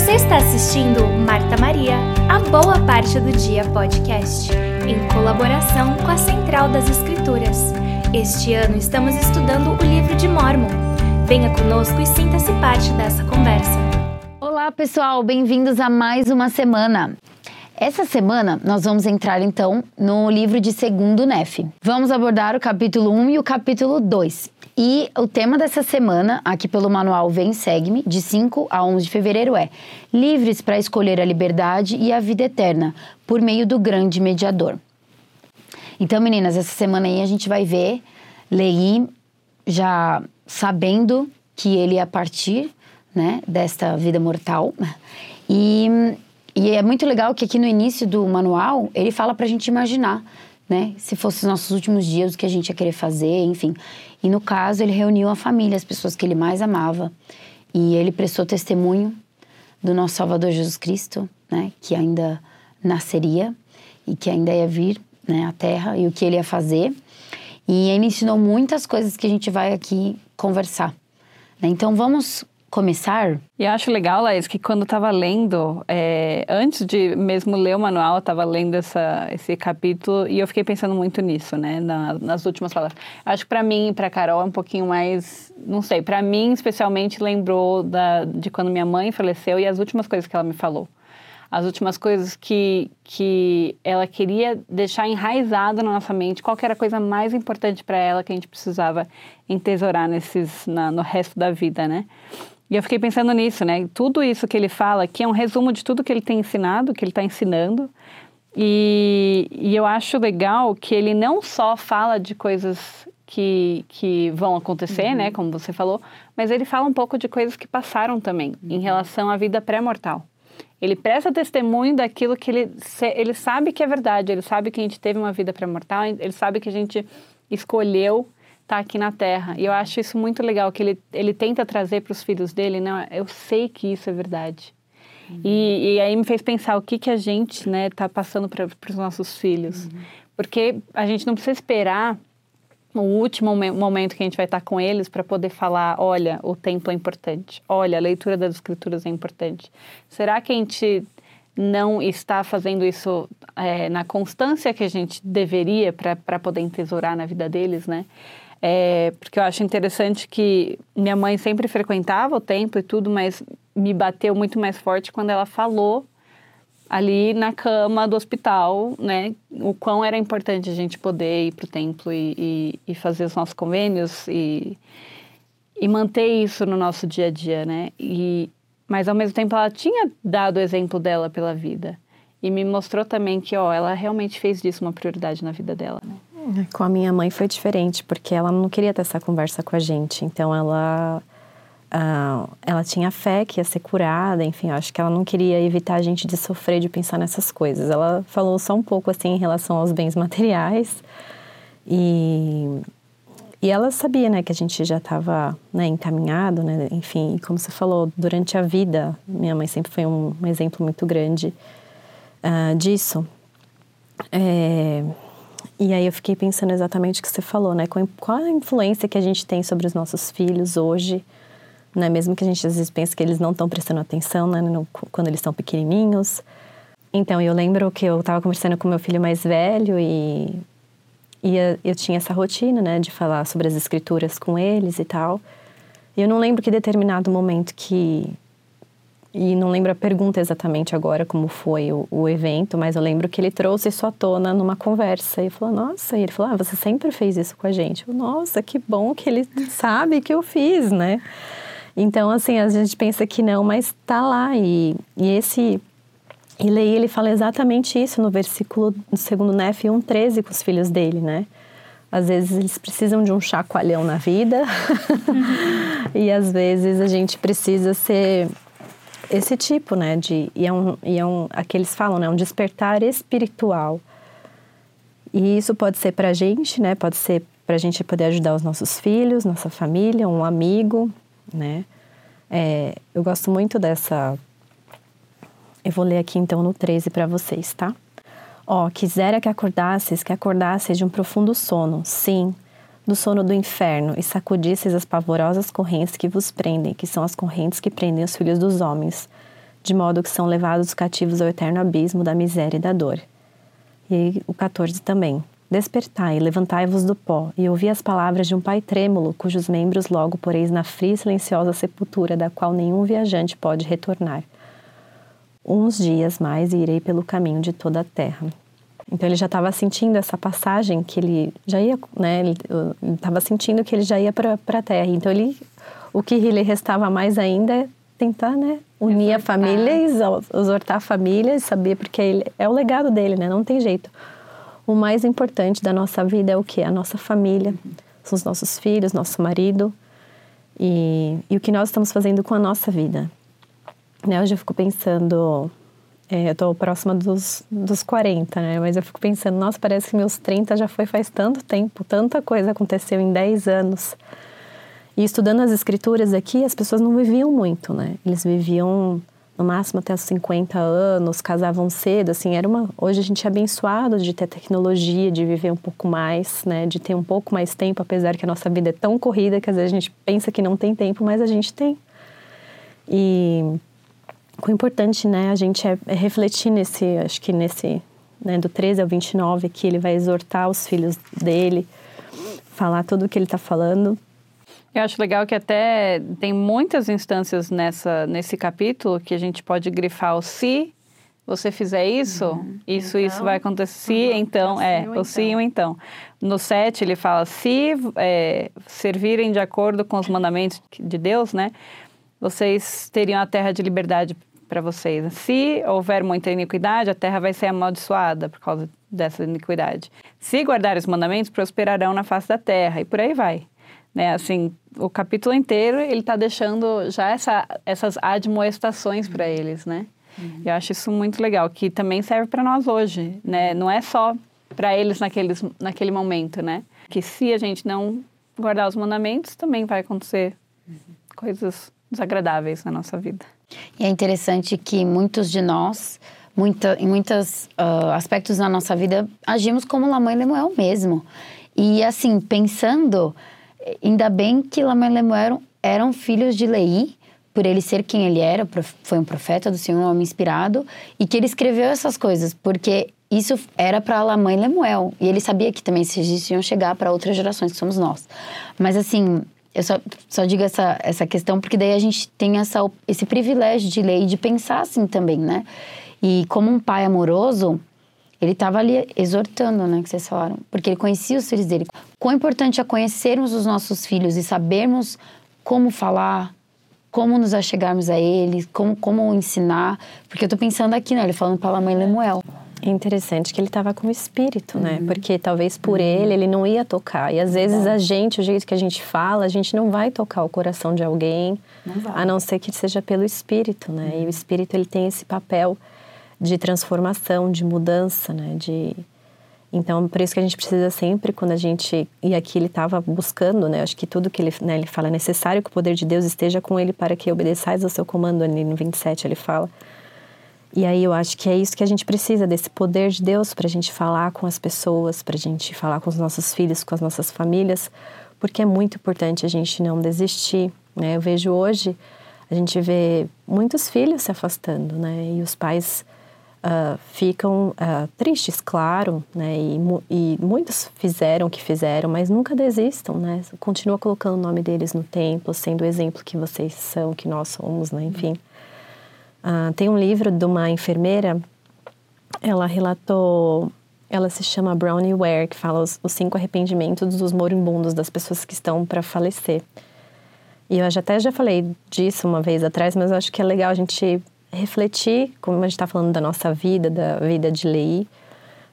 Você está assistindo Marta Maria, a Boa Parte do Dia podcast, em colaboração com a Central das Escrituras. Este ano estamos estudando o livro de Mormon. Venha conosco e sinta-se parte dessa conversa. Olá, pessoal, bem-vindos a mais uma semana. Essa semana nós vamos entrar então no livro de Segundo Nef. Vamos abordar o capítulo 1 e o capítulo 2. E o tema dessa semana, aqui pelo manual Vem Segue-me, de 5 a 11 de fevereiro, é Livres para escolher a liberdade e a vida eterna, por meio do grande mediador. Então, meninas, essa semana aí a gente vai ver Lei já sabendo que ele ia partir, né, desta vida mortal. E, e é muito legal que aqui no início do manual ele fala para a gente imaginar, né, se fossem os nossos últimos dias, o que a gente ia querer fazer, enfim. E no caso, ele reuniu a família, as pessoas que ele mais amava. E ele prestou testemunho do nosso Salvador Jesus Cristo, né, que ainda nasceria e que ainda ia vir né, à Terra e o que ele ia fazer. E ele ensinou muitas coisas que a gente vai aqui conversar. Né? Então vamos começar? E eu acho legal, Laís, que quando eu estava lendo, é, antes de mesmo ler o manual, eu estava lendo essa, esse capítulo e eu fiquei pensando muito nisso, né, na, nas últimas palavras. Acho que para mim e para Carol é um pouquinho mais, não sei, para mim especialmente lembrou da, de quando minha mãe faleceu e as últimas coisas que ela me falou. As últimas coisas que, que ela queria deixar enraizado na nossa mente, qual era a coisa mais importante para ela que a gente precisava entesourar nesses, na, no resto da vida, né? E eu fiquei pensando nisso, né? Tudo isso que ele fala aqui é um resumo de tudo que ele tem ensinado, que ele está ensinando. E, e, eu acho legal que ele não só fala de coisas que, que vão acontecer, né? uhum. né? Como você falou, mas ele fala um pouco de coisas que passaram também, uhum. em relação à vida pré-mortal. Ele presta testemunho daquilo que ele, ele sabe que é verdade, ele sabe que a gente teve uma vida pré-mortal, ele sabe que a gente escolheu está aqui na Terra. E eu acho isso muito legal, que ele, ele tenta trazer para os filhos dele, não, eu sei que isso é verdade. Uhum. E, e, aí me fez pensar o que, que a gente né, tá passando para os nossos filhos. Uhum. Porque a gente não precisa esperar o último momento que a gente vai estar com eles para poder falar, olha, o templo é importante, olha, a leitura das escrituras é importante. Será que a gente não está fazendo isso é, na constância que a gente deveria para poder entesourar na vida deles, né? É, porque eu acho interessante que minha mãe sempre frequentava o templo e tudo, mas me bateu muito mais forte quando ela falou ali na cama do hospital, né, o quão era importante a gente poder ir para o templo e, e, e, fazer os nossos convênios e, e manter isso no nosso dia a dia, né? E, mas ao mesmo tempo ela tinha dado o exemplo dela pela vida e me mostrou também que, ó, ela realmente fez disso uma prioridade na vida dela, né? Com a minha mãe foi diferente, porque ela não queria ter essa conversa com a gente. Então ela uh, ela tinha fé que ia ser curada, enfim, acho que ela não queria evitar a gente de sofrer de pensar nessas coisas. Ela falou só um pouco assim em relação aos bens materiais e e ela sabia, né, que a gente já estava né, encaminhado, né, enfim, como você falou, durante a vida, minha mãe sempre foi um, um exemplo muito grande uh, disso. É, e aí eu fiquei pensando exatamente o que você falou, né? Qual a influência que a gente tem sobre os nossos filhos hoje, né? Mesmo que a gente às vezes pense que eles não estão prestando atenção, né? No, quando eles estão pequenininhos. Então, eu lembro que eu estava conversando com meu filho mais velho e, e eu tinha essa rotina, né? De falar sobre as escrituras com eles e tal. E eu não lembro que determinado momento que e não lembro a pergunta exatamente agora como foi o, o, evento, mas eu lembro que ele trouxe isso à tona numa conversa e falou: Nossa, e ele falou: Ah, você sempre fez isso com a gente. Eu, Nossa, que bom que ele sabe que eu fiz, né? Então, assim, a gente pensa que não, mas tá lá. E, e esse. E Lei, ele fala exatamente isso no versículo, no segundo Nef 1,13 com os filhos dele, né? Às vezes eles precisam de um chacoalhão na vida, e às vezes a gente precisa ser esse tipo, né, de e é um, e é um aqueles falam, né, um despertar espiritual. E isso pode ser para a gente, né, pode ser para a gente poder ajudar os nossos filhos, nossa família, um amigo, né. É, eu gosto muito dessa. Eu vou ler aqui então no 13 para vocês, tá? Ó, quisera que acordasses, que acordasses de um profundo sono, sim, do sono do inferno e sacudisseis as pavorosas correntes que vos prendem, que são as correntes que prendem os filhos dos homens. de modo que são levados cativos ao eterno abismo da miséria e da dor. E o 14 também. Despertai, levantai-vos do pó, e ouvi as palavras de um pai trêmulo, cujos membros logo poreis na fria e silenciosa sepultura, da qual nenhum viajante pode retornar. Uns dias mais e irei pelo caminho de toda a terra. Então ele já estava sentindo essa passagem que ele já ia, né? Ele estava sentindo que ele já ia para a terra. Então ele, o que lhe restava mais ainda é tentar, né? Unir exortar. a família, exortar a família, e saber porque ele, é o legado dele, né? Não tem jeito o mais importante da nossa vida é o que? A nossa família, são os nossos filhos, nosso marido e, e o que nós estamos fazendo com a nossa vida. Né? Hoje eu fico pensando, é, eu estou próxima dos, dos 40, né? Mas eu fico pensando, nossa, parece que meus 30 já foi faz tanto tempo, tanta coisa aconteceu em 10 anos. E estudando as escrituras aqui, as pessoas não viviam muito, né? Eles viviam no máximo até os 50 anos, casavam cedo, assim, era uma... Hoje a gente é abençoado de ter tecnologia, de viver um pouco mais, né, de ter um pouco mais tempo, apesar que a nossa vida é tão corrida que às vezes a gente pensa que não tem tempo, mas a gente tem. E o importante, né, a gente é, é refletir nesse, acho que nesse, né, do 13 ao 29, que ele vai exortar os filhos dele, falar tudo o que ele está falando, eu acho legal que até tem muitas instâncias nessa, nesse capítulo que a gente pode grifar o se você fizer isso, uhum. isso, então, isso vai acontecer, uhum. então, é, o sim ou então. No 7 ele fala, se é, servirem de acordo com os mandamentos de Deus, né, vocês teriam a terra de liberdade para vocês. Se houver muita iniquidade, a terra vai ser amaldiçoada por causa dessa iniquidade. Se guardar os mandamentos, prosperarão na face da terra, e por aí vai. Né, assim, o capítulo inteiro ele está deixando já essa, essas admoestações para eles, né? Uhum. Eu acho isso muito legal, que também serve para nós hoje, né? Não é só para eles naqueles, naquele momento, né? Que se a gente não guardar os mandamentos, também vai acontecer uhum. coisas desagradáveis na nossa vida. E é interessante que muitos de nós, muita, em muitos uh, aspectos da nossa vida, agimos como Lamãe Lemuel mesmo. E assim, pensando Ainda bem que Lamã e Lemuel eram, eram filhos de Lei, por ele ser quem ele era, foi um profeta do Senhor, um homem inspirado, e que ele escreveu essas coisas, porque isso era para Lamã e Lemuel, e ele sabia que também esses iam chegar para outras gerações, que somos nós. Mas assim, eu só, só digo essa, essa questão porque daí a gente tem essa, esse privilégio de ler e de pensar assim também, né? E como um pai amoroso, ele estava ali exortando, né, que vocês falaram, porque ele conhecia os filhos dele. Quão importante é conhecermos os nossos filhos e sabermos como falar, como nos achegarmos a eles, como, como ensinar. Porque eu estou pensando aqui, né, ele falando para a mãe Lemuel. É interessante que ele estava com o espírito, né? Uhum. Porque talvez por uhum. ele ele não ia tocar. E às vezes a gente, o jeito que a gente fala, a gente não vai tocar o coração de alguém, não a não ser que seja pelo espírito, né? Uhum. E o espírito ele tem esse papel de transformação, de mudança, né? De então por isso que a gente precisa sempre quando a gente e aqui ele estava buscando, né? Acho que tudo que ele, né, ele fala é necessário que o poder de Deus esteja com ele para que obedeçais ao seu comando. Ali no 27 ele fala. E aí eu acho que é isso que a gente precisa desse poder de Deus para a gente falar com as pessoas, para a gente falar com os nossos filhos, com as nossas famílias, porque é muito importante a gente não desistir. Né? Eu vejo hoje a gente vê muitos filhos se afastando, né? E os pais uh, ficam uh, tristes, claro, né? E, e, muitos fizeram o que fizeram, mas nunca desistam, né? Continua colocando o nome deles no templo, sendo o exemplo que vocês são, que nós somos, né? Enfim. Uh, tem um livro de uma enfermeira, ela relatou ela se chama Brownie Ware, que fala os, os, cinco arrependimentos dos moribundos, das pessoas que estão para falecer. E eu já, até já falei disso uma vez atrás, mas eu acho que é legal a gente refletir, como a gente está falando da nossa vida, da vida de Lei,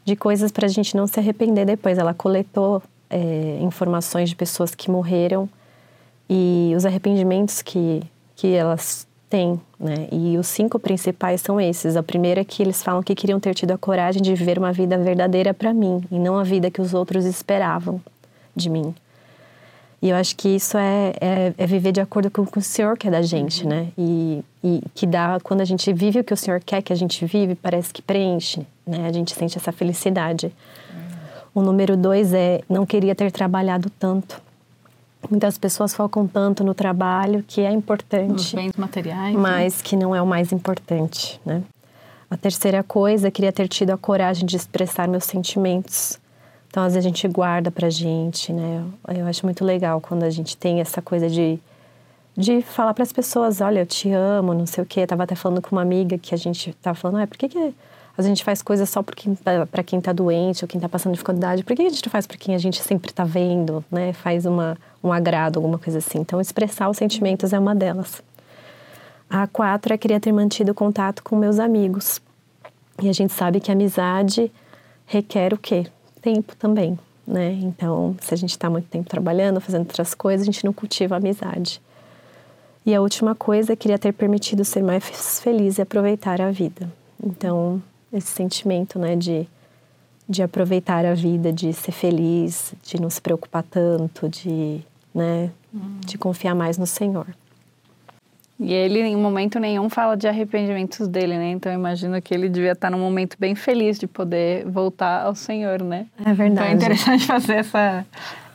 de coisas para a gente não se arrepender depois. Ela coletou é, informações de pessoas que morreram e os arrependimentos que, que elas têm, né? E os cinco principais são esses. A primeira é que eles falam que queriam ter tido a coragem de viver uma vida verdadeira para mim e não a vida que os outros esperavam de mim. E eu acho que isso é, é, é viver de acordo com o que o Senhor quer da gente, né? E, e, que dá, quando a gente vive o que o Senhor quer que a gente vive, parece que preenche, né? A gente sente essa felicidade. O número dois é, não queria ter trabalhado tanto. Muitas pessoas focam tanto no trabalho, que é importante. Nos bens materiais. Né? Mas né? que não é o mais importante, né? A terceira coisa, queria ter tido a coragem de expressar meus sentimentos. Então, às vezes a gente guarda pra gente, né? Eu acho muito legal quando a gente tem essa coisa de, de falar para as pessoas: olha, eu te amo, não sei o quê. Eu tava até falando com uma amiga que a gente tava falando: ah, por que, que a gente faz coisas só para quem está doente ou quem está passando dificuldade. Por que a gente não faz para quem a gente sempre está vendo, né? Faz uma, um agrado, alguma coisa assim. Então, expressar os sentimentos é uma delas. A quatro é queria ter mantido contato com meus amigos. E a gente sabe que amizade requer o quê? Tempo também, né? Então, se a gente está muito tempo trabalhando, fazendo outras coisas, a gente não cultiva a amizade. E a última coisa, queria ter permitido ser mais feliz e aproveitar a vida. Então, esse sentimento, né, de, de aproveitar a vida, de ser feliz, de não se preocupar tanto, de, né, hum. de confiar mais no Senhor. E ele, em momento nenhum, fala de arrependimentos dele, né? Então, eu imagino que ele devia estar num momento bem feliz de poder voltar ao Senhor, né? É verdade. Então, é interessante fazer essa,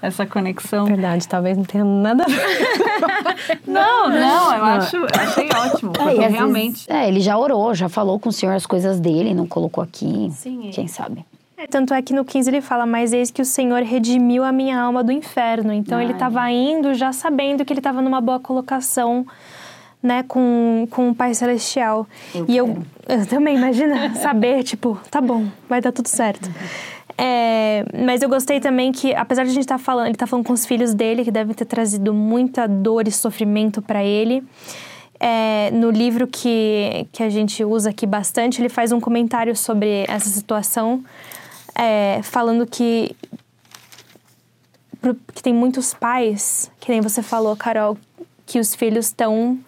essa conexão. Verdade, talvez não tenha nada a ver. não, não, eu acho, achei ótimo, porque é, realmente... Vezes, é, ele já orou, já falou com o Senhor as coisas dele, não colocou aqui, Sim, quem sabe. É, tanto é que no 15 ele fala, mas eis que o Senhor redimiu a minha alma do inferno. Então Ai. ele estava indo já sabendo que ele estava numa boa colocação né, com, com o Pai Celestial. Eu e eu, eu, também, imagina, saber, tipo, tá bom, vai dar tudo certo. É, mas eu gostei também que, apesar de a gente estar tá falando, ele tá falando com os filhos dele, que devem ter trazido muita dor e sofrimento para ele. É, no livro que, que a gente usa aqui bastante, ele faz um comentário sobre essa situação, é, falando que, que tem muitos pais, que nem você falou, Carol, que os filhos estão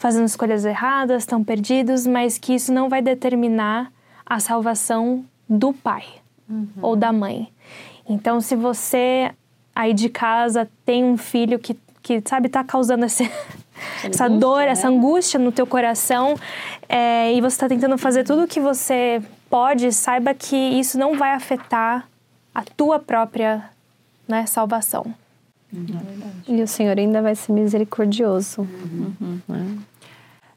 fazendo escolhas erradas, estão perdidos, mas que isso não vai determinar a salvação do pai uhum. ou da mãe. Então, se você aí de casa tem um filho que, que sabe, está causando esse, essa dor, né? essa angústia no teu coração, é, e você está tentando fazer tudo o que você pode, saiba que isso não vai afetar a tua própria né, salvação. Uhum. E o Senhor ainda vai ser misericordioso. Uhum. Né?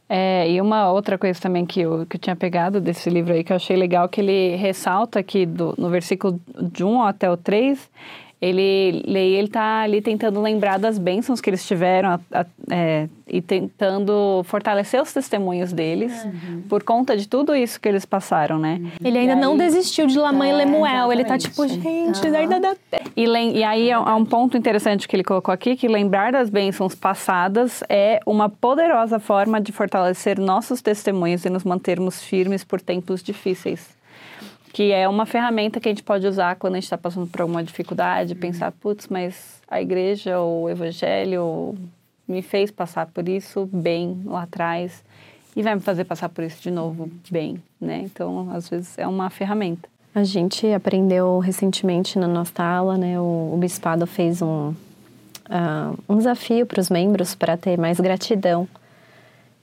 É, e uma outra coisa também que eu, que eu tinha pegado desse livro aí, que eu achei legal, que ele ressalta aqui do, no versículo de 1 até o 3, ele ele está ali tentando lembrar das bênçãos que eles tiveram a, a, é, e tentando fortalecer os testemunhos deles uhum. por conta de tudo isso que eles passaram, né? Uhum. Ele ainda não desistiu de Lamã é, e Lemuel, ele tá tipo, gente, uhum. ainda dá e, e aí há um ponto interessante que ele colocou aqui, que lembrar das bênçãos passadas é uma poderosa forma de fortalecer nossos testemunhos e nos mantermos firmes por tempos difíceis que é uma ferramenta que a gente pode usar quando a gente está passando por alguma dificuldade, uhum. pensar, putz, mas a igreja ou o evangelho me fez passar por isso bem lá atrás e vai me fazer passar por isso de novo bem, né? Então, às vezes é uma ferramenta. A gente aprendeu recentemente na nossa aula, né? O, o bispado fez um, uh, um desafio para os membros para ter mais gratidão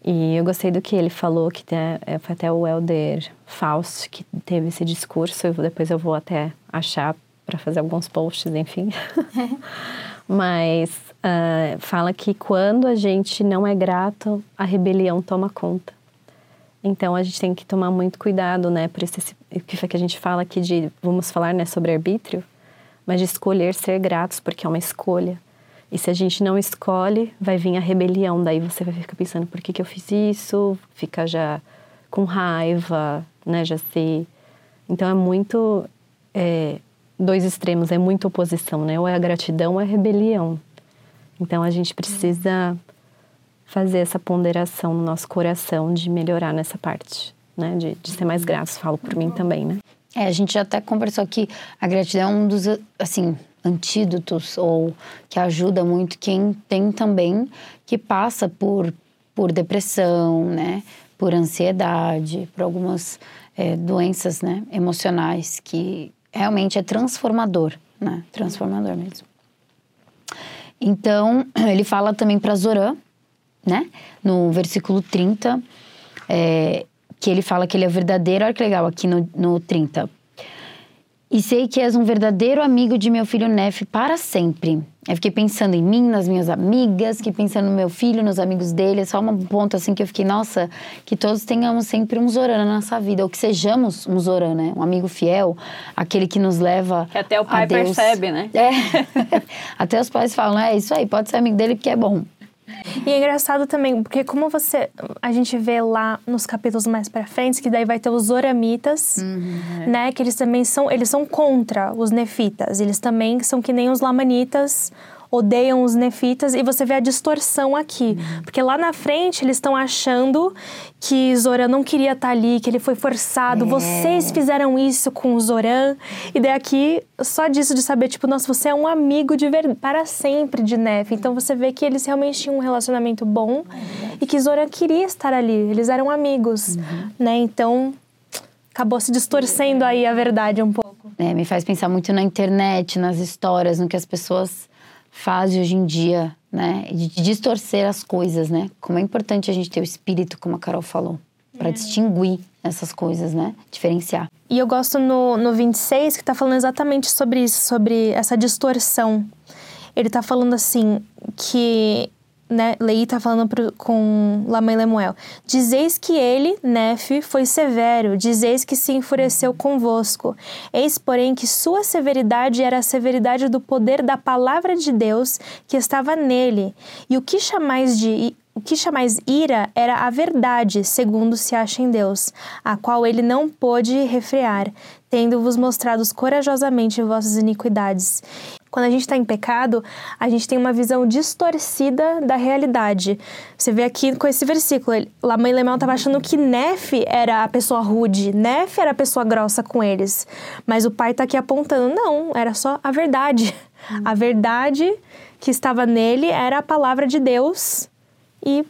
e eu gostei do que ele falou, que é, foi até o Elder Faust que teve esse discurso. Eu, depois eu vou até achar para fazer alguns posts, enfim. Mas uh, fala que quando a gente não é grato, a rebelião toma conta. Então a gente tem que tomar muito cuidado, né? Por isso que que a gente fala aqui de vamos falar, né, sobre arbítrio, mas de escolher ser gratos, porque é uma escolha. E se a gente não escolhe, vai vir a rebelião. Daí você vai ficar pensando, por que, que eu fiz isso? Fica já com raiva, né? Já se... Então é muito... É, dois extremos, é muita oposição, né? Ou é a gratidão ou é a rebelião. Então a gente precisa fazer essa ponderação no nosso coração de melhorar nessa parte, né? De, de ser mais grato, falo por mim também, né? É, a gente já até conversou que a gratidão é um dos, assim, antídotos ou que ajuda muito quem tem também que passa por, por depressão, né? Por ansiedade, por algumas é, doenças né? emocionais que realmente é transformador, né? Transformador mesmo. Então, ele fala também para Zorã, né? No versículo 30, é, que ele fala que ele é verdadeiro. Olha que legal aqui no, no 30. E sei que és um verdadeiro amigo de meu filho Nef para sempre. Eu fiquei pensando em mim, nas minhas amigas, fiquei pensando no meu filho, nos amigos dele. É só um ponto assim que eu fiquei, nossa, que todos tenhamos sempre um Zoran na nossa vida, ou que sejamos um Zoran, né? Um amigo fiel, aquele que nos leva. Que até o pai percebe, né? É. até os pais falam, é isso aí, pode ser amigo dele porque é bom. E é engraçado também, porque como você. A gente vê lá nos capítulos mais pra frente, que daí vai ter os Zoramitas, uhum, é. né? Que eles também são. Eles são contra os Nefitas. Eles também são que nem os Lamanitas odeiam os nefitas e você vê a distorção aqui. Uhum. Porque lá na frente eles estão achando que Zoran não queria estar tá ali, que ele foi forçado. É. Vocês fizeram isso com o Zoran. E daí aqui, só disso de saber, tipo, nossa, você é um amigo de ver... para sempre de Nef. Então você vê que eles realmente tinham um relacionamento bom é e que Zoran queria estar ali. Eles eram amigos, uhum. né? Então acabou se distorcendo aí a verdade um pouco. É, me faz pensar muito na internet, nas histórias, no que as pessoas fase hoje em dia, né? De distorcer as coisas, né? Como é importante a gente ter o espírito, como a Carol falou, para é. distinguir essas coisas, né? Diferenciar. E eu gosto no, no 26 que tá falando exatamente sobre isso, sobre essa distorção. Ele tá falando assim que né, Lei está falando pro, com Lamã e Lemuel. Dizeis que ele, Nefe, foi severo, dizeis que se enfureceu convosco. Eis, porém, que sua severidade era a severidade do poder da palavra de Deus que estava nele. E o que chamais de o que chamais ira era a verdade, segundo se acha em Deus, a qual ele não pôde refrear, tendo-vos mostrado corajosamente vossas iniquidades. Quando a gente está em pecado, a gente tem uma visão distorcida da realidade. Você vê aqui com esse versículo, Lamã e Lemão estava achando que Nefe era a pessoa rude, Nefe era a pessoa grossa com eles. Mas o pai está aqui apontando, não, era só a verdade. A verdade que estava nele era a palavra de Deus. E,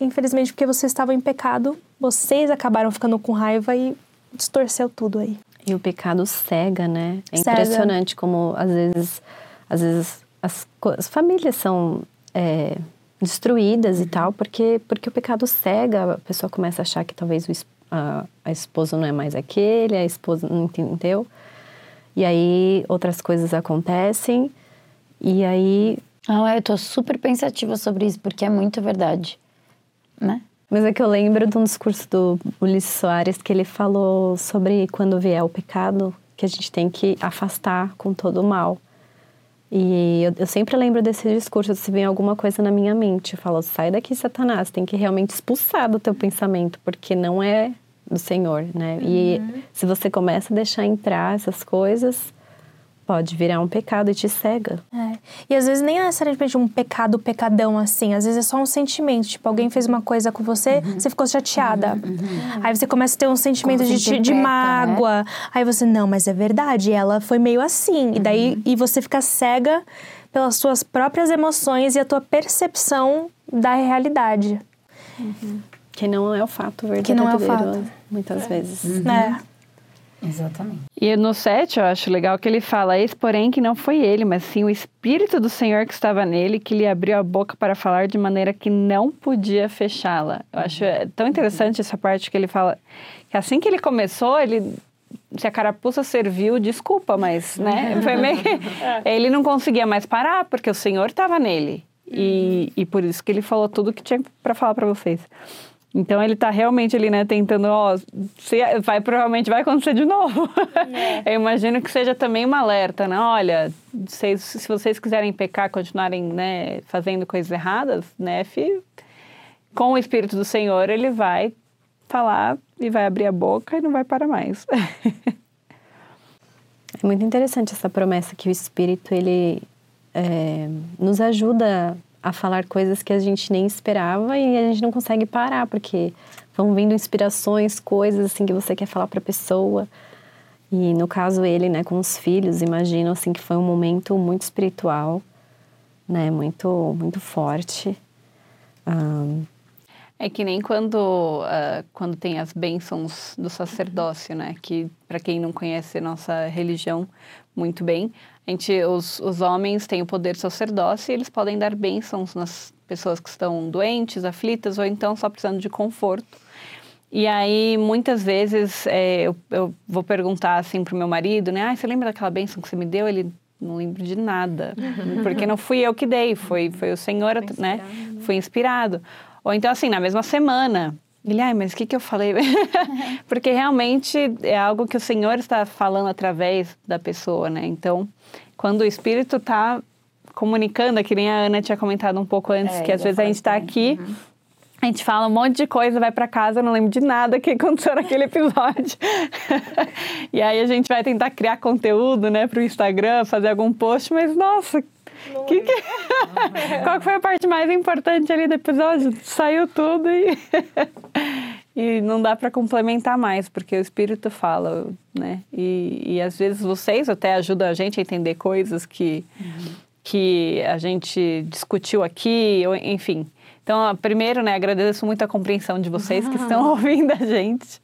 infelizmente, porque vocês estavam em pecado, vocês acabaram ficando com raiva e distorceu tudo aí. E o pecado cega, né? É cega. impressionante como às vezes, às vezes as, as famílias são é, destruídas uhum. e tal, porque, porque o pecado cega, a pessoa começa a achar que talvez o, a, a esposa não é mais aquele, a esposa não entendeu. E aí outras coisas acontecem, e aí. Ah, eu tô super pensativa sobre isso, porque é muito verdade, né? Mas é que eu lembro de um discurso do Ulisses Soares que ele falou sobre quando vier o pecado, que a gente tem que afastar com todo o mal. E eu, eu sempre lembro desse discurso, se vem alguma coisa na minha mente, eu falo, sai daqui, Satanás, tem que realmente expulsar do teu pensamento, porque não é do Senhor, né? Uhum. E se você começa a deixar entrar essas coisas, pode virar um pecado e te cega. É. E às vezes nem é necessariamente um pecado, pecadão assim. Às vezes é só um sentimento. Tipo, alguém fez uma coisa com você, uhum. você ficou chateada. Uhum. Uhum. Aí você começa a ter um sentimento de, de né? mágoa. Né? Aí você, não, mas é verdade, ela foi meio assim. E daí uhum. e você fica cega pelas suas próprias emoções e a tua percepção da realidade. Uhum. Que não é o fato verdadeiro. Que não é o fato. Muitas é. vezes. É. Exatamente. E no 7 eu acho legal que ele fala: Eis, porém, que não foi ele, mas sim o Espírito do Senhor que estava nele, que lhe abriu a boca para falar de maneira que não podia fechá-la. Eu acho é tão interessante essa parte que ele fala que assim que ele começou, ele. Se a carapuça serviu, desculpa, mas, né? Foi meio... ele não conseguia mais parar, porque o Senhor estava nele. E, e por isso que ele falou tudo que tinha para falar para vocês. Então ele está realmente ali, né, tentando, ó, se, vai, provavelmente vai acontecer de novo. É. Eu imagino que seja também uma alerta, né? Olha, se, se vocês quiserem pecar, continuarem, né, fazendo coisas erradas, né, com o Espírito do Senhor, ele vai falar e vai abrir a boca e não vai parar mais. é muito interessante essa promessa que o Espírito, ele é, nos ajuda a falar coisas que a gente nem esperava e a gente não consegue parar, porque vão vindo inspirações, coisas assim que você quer falar para a pessoa. E no caso ele, né, com os filhos, imagino assim que foi um momento muito espiritual, né, muito muito forte. Um... É que nem quando uh, quando tem as bênçãos do sacerdócio, né, que para quem não conhece a nossa religião muito bem, a gente, os, os homens têm o poder sacerdócio e eles podem dar bênçãos nas pessoas que estão doentes, aflitas ou então só precisando de conforto. E aí, muitas vezes, é, eu, eu, vou perguntar assim pro meu marido, né? Ah, você lembra daquela bênção que você me deu? Ele não lembro de nada. Porque não fui eu que dei, foi, foi o Senhor, foi né? Fui inspirado. Ou então, assim, na mesma semana. Ele, ai, mas o que, que eu falei? Porque realmente é algo que o Senhor está falando através da pessoa, né? Então, quando o Espírito está comunicando, que nem a Ana tinha comentado um pouco antes, é, que às vezes a gente está aqui, uhum. a gente fala um monte de coisa, vai para casa, não lembro de nada que aconteceu naquele episódio. e aí a gente vai tentar criar conteúdo, né, para o Instagram, fazer algum post, mas nossa, que que... Qual foi a parte mais importante ali do episódio? Saiu tudo e, e não dá para complementar mais, porque o Espírito fala, né? E, e às vezes vocês até ajudam a gente a entender coisas que, uhum. que a gente discutiu aqui, ou, enfim. Então, primeiro, né, agradeço muito a compreensão de vocês que estão ouvindo a gente.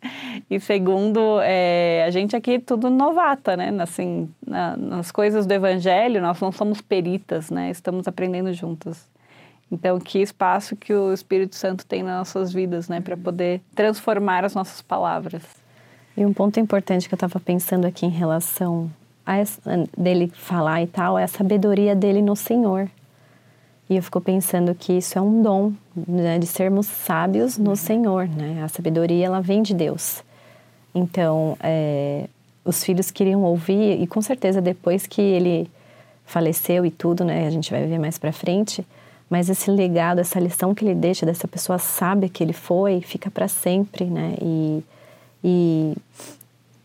E segundo, é, a gente aqui é tudo novata, né? Assim, na, nas coisas do evangelho, nós não somos peritas, né? Estamos aprendendo juntas. Então, que espaço que o Espírito Santo tem nas nossas vidas, né? Para poder transformar as nossas palavras. E um ponto importante que eu estava pensando aqui em relação a essa, dele falar e tal é a sabedoria dele no Senhor. E eu fico pensando que isso é um dom, né, de sermos sábios no uhum. Senhor, né? A sabedoria, ela vem de Deus. Então, é, os filhos queriam ouvir, e com certeza depois que ele faleceu e tudo, né? A gente vai ver mais pra frente. Mas esse legado, essa lição que ele deixa dessa pessoa sábia que ele foi, fica para sempre, né? E, e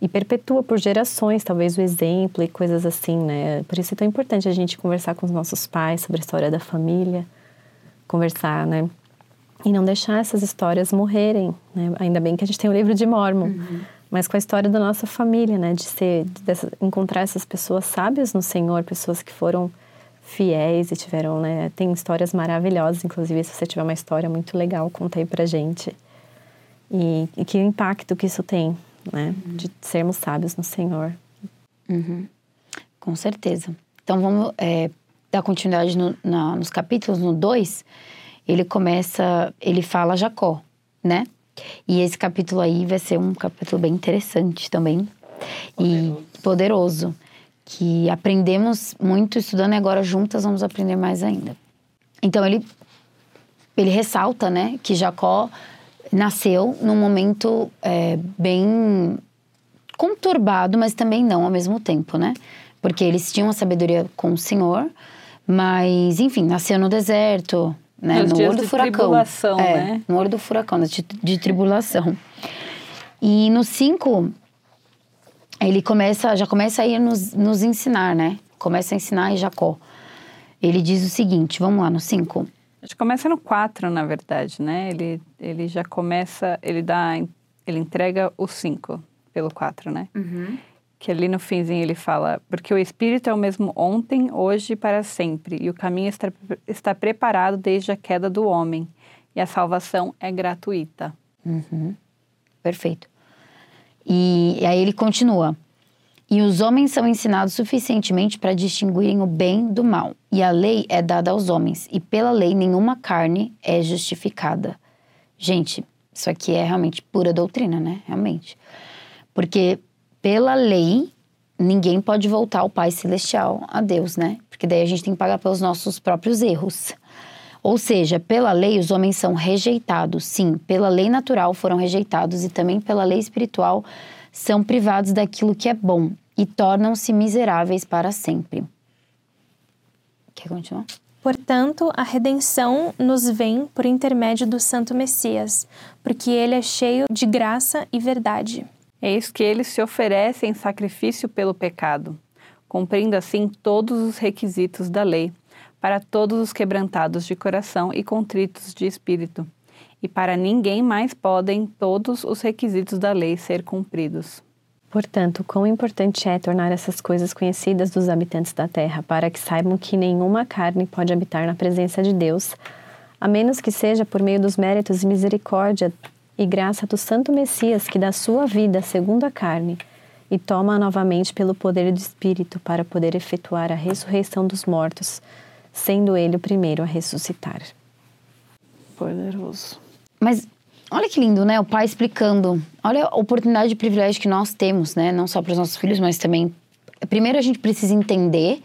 e perpetua por gerações, talvez o exemplo e coisas assim, né? Por isso é tão importante a gente conversar com os nossos pais sobre a história da família, conversar, né? E não deixar essas histórias morrerem, né? Ainda bem que a gente tem o livro de Mormon, uhum. mas com a história da nossa família, né? De ser, de encontrar essas pessoas sábias no Senhor, pessoas que foram fiéis e tiveram, né? Tem histórias maravilhosas, inclusive se você tiver uma história muito legal, conta aí pra gente. E, e que impacto que isso tem né? Uhum. De sermos sábios no Senhor. Uhum. Com certeza. Então vamos é, dar continuidade no, na, nos capítulos. No 2, ele começa, ele fala Jacó, né? E esse capítulo aí vai ser um capítulo bem interessante também. Poderoso. E poderoso. Que aprendemos muito estudando e agora juntas vamos aprender mais ainda. Então ele, ele ressalta, né, que Jacó nasceu num momento é, bem conturbado, mas também não ao mesmo tempo, né? Porque eles tinham a sabedoria com o Senhor, mas, enfim, nasceu no deserto, né? Nos no olho do furacão. É, né? No olho do furacão, de, de tribulação. E no 5, ele começa, já começa a ir nos, nos ensinar, né? Começa a ensinar em Jacó. Ele diz o seguinte, vamos lá, no 5. A gente começa no 4, na verdade, né? Ele, ele já começa, ele dá, ele entrega o 5 pelo 4, né? Uhum. Que ali no finzinho ele fala, porque o Espírito é o mesmo ontem, hoje e para sempre, e o caminho está, está preparado desde a queda do homem, e a salvação é gratuita. Uhum. Perfeito. E, e aí ele continua. E os homens são ensinados suficientemente para distinguirem o bem do mal. E a lei é dada aos homens, e pela lei nenhuma carne é justificada. Gente, isso aqui é realmente pura doutrina, né? Realmente. Porque pela lei ninguém pode voltar ao Pai Celestial, a Deus, né? Porque daí a gente tem que pagar pelos nossos próprios erros. Ou seja, pela lei os homens são rejeitados, sim, pela lei natural foram rejeitados e também pela lei espiritual são privados daquilo que é bom e tornam-se miseráveis para sempre. Quer continuar? Portanto, a redenção nos vem por intermédio do Santo Messias, porque ele é cheio de graça e verdade. Eis que ele se oferece em sacrifício pelo pecado, cumprindo assim todos os requisitos da lei, para todos os quebrantados de coração e contritos de espírito. E para ninguém mais podem todos os requisitos da lei ser cumpridos. Portanto, quão importante é tornar essas coisas conhecidas dos habitantes da terra, para que saibam que nenhuma carne pode habitar na presença de Deus, a menos que seja por meio dos méritos e misericórdia e graça do Santo Messias, que dá sua vida segundo a carne e toma novamente pelo poder do Espírito para poder efetuar a ressurreição dos mortos, sendo ele o primeiro a ressuscitar. Poderoso. Mas Olha que lindo, né? O pai explicando. Olha a oportunidade de privilégio que nós temos, né? Não só para os nossos filhos, mas também. Primeiro a gente precisa entender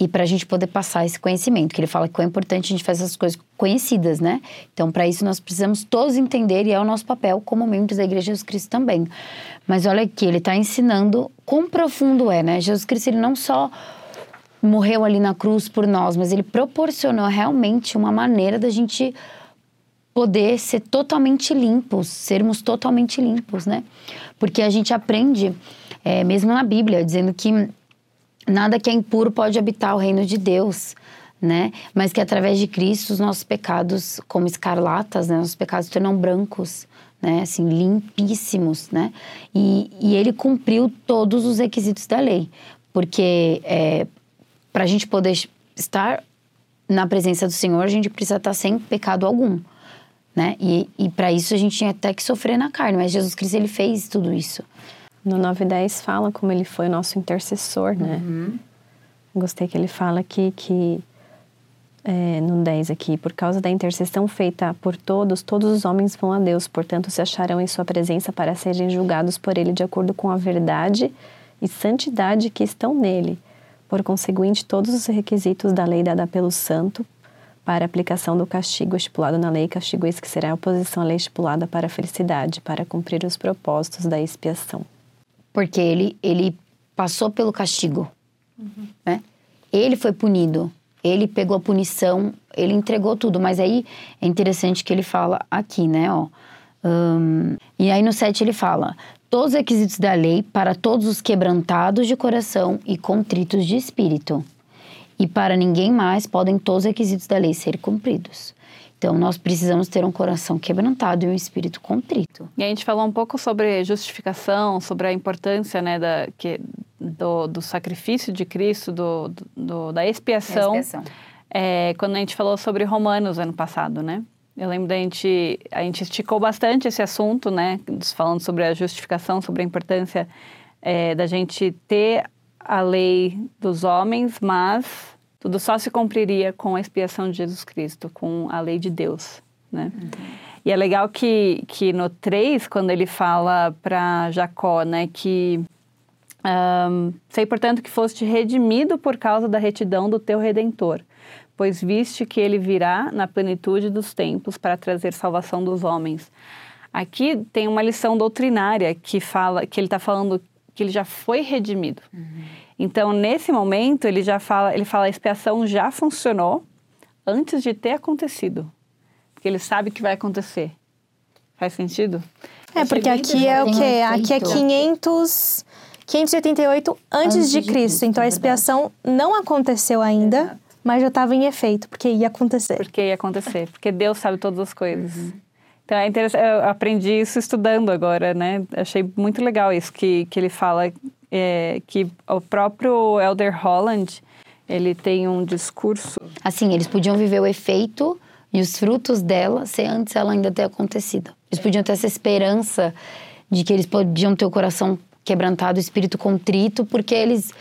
e para a gente poder passar esse conhecimento, que ele fala que é importante a gente fazer essas coisas conhecidas, né? Então, para isso, nós precisamos todos entender, e é o nosso papel como membros da Igreja Jesus Cristo também. Mas olha aqui, ele está ensinando quão profundo é, né? Jesus Cristo, ele não só morreu ali na cruz por nós, mas ele proporcionou realmente uma maneira da gente poder ser totalmente limpos, sermos totalmente limpos, né? Porque a gente aprende, é, mesmo na Bíblia, dizendo que nada que é impuro pode habitar o reino de Deus, né? Mas que através de Cristo os nossos pecados, como escarlatas, né? Nossos pecados tornam brancos, né? Assim, limpíssimos, né? E, e ele cumpriu todos os requisitos da lei, porque é, para a gente poder estar na presença do Senhor, a gente precisa estar sem pecado algum, né? E, e para isso a gente tinha até que sofrer na carne, mas Jesus Cristo ele fez tudo isso. No 9 e 10 fala como ele foi nosso intercessor, né? Uhum. Gostei que ele fala aqui que, é, no 10 aqui, por causa da intercessão feita por todos, todos os homens vão a Deus, portanto se acharão em sua presença para serem julgados por ele de acordo com a verdade e santidade que estão nele. Por conseguinte, todos os requisitos da lei dada pelo santo para aplicação do castigo estipulado na lei, castigo esse que será a oposição à lei estipulada para a felicidade, para cumprir os propósitos da expiação porque ele, ele passou pelo castigo, uhum. né? Ele foi punido, ele pegou a punição, ele entregou tudo. Mas aí é interessante que ele fala aqui, né? Ó, um, e aí no 7 ele fala: todos os requisitos da lei para todos os quebrantados de coração e contritos de espírito. E para ninguém mais podem todos os requisitos da lei ser cumpridos. Então, nós precisamos ter um coração quebrantado e um espírito contrito. E a gente falou um pouco sobre justificação, sobre a importância né, da, que, do, do sacrifício de Cristo, do, do da expiação. expiação. É, quando a gente falou sobre Romanos ano passado, né? Eu lembro da gente, a gente esticou bastante esse assunto, né? Falando sobre a justificação, sobre a importância é, da gente ter a lei dos homens, mas tudo só se cumpriria com a expiação de Jesus Cristo, com a lei de Deus, né? Uhum. E é legal que, que no 3, quando ele fala para Jacó, né, que um, sei, portanto, que foste redimido por causa da retidão do teu Redentor, pois viste que ele virá na plenitude dos tempos para trazer salvação dos homens. Aqui tem uma lição doutrinária que fala que ele está falando que ele já foi redimido. Uhum. Então, nesse momento, ele já fala, ele fala a expiação já funcionou antes de ter acontecido. Porque ele sabe que vai acontecer. Faz sentido? É, porque aqui é o quê? Aqui é 500 588 antes, antes de, Cristo. Cristo. Então a expiação não aconteceu ainda, Exato. mas já estava em efeito, porque ia acontecer. Porque ia acontecer, porque Deus sabe todas as coisas. Uhum. Então é interessante, eu aprendi isso estudando agora, né? Achei muito legal isso que, que ele fala é, que o próprio Elder Holland ele tem um discurso. Assim, eles podiam viver o efeito e os frutos dela sem antes ela ainda ter acontecido. Eles podiam ter essa esperança de que eles podiam ter o coração quebrantado, o espírito contrito, porque eles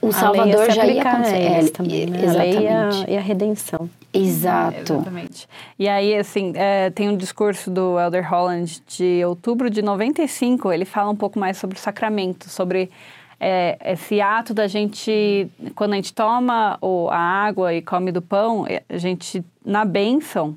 o Salvador já ia acontecer. É, também, né? Exatamente. A lei e a, e a redenção. Exato. É, exatamente. E aí, assim, é, tem um discurso do Elder Holland de outubro de 95, ele fala um pouco mais sobre o sacramento, sobre é, esse ato da gente, quando a gente toma o, a água e come do pão, é, a gente, na bênção,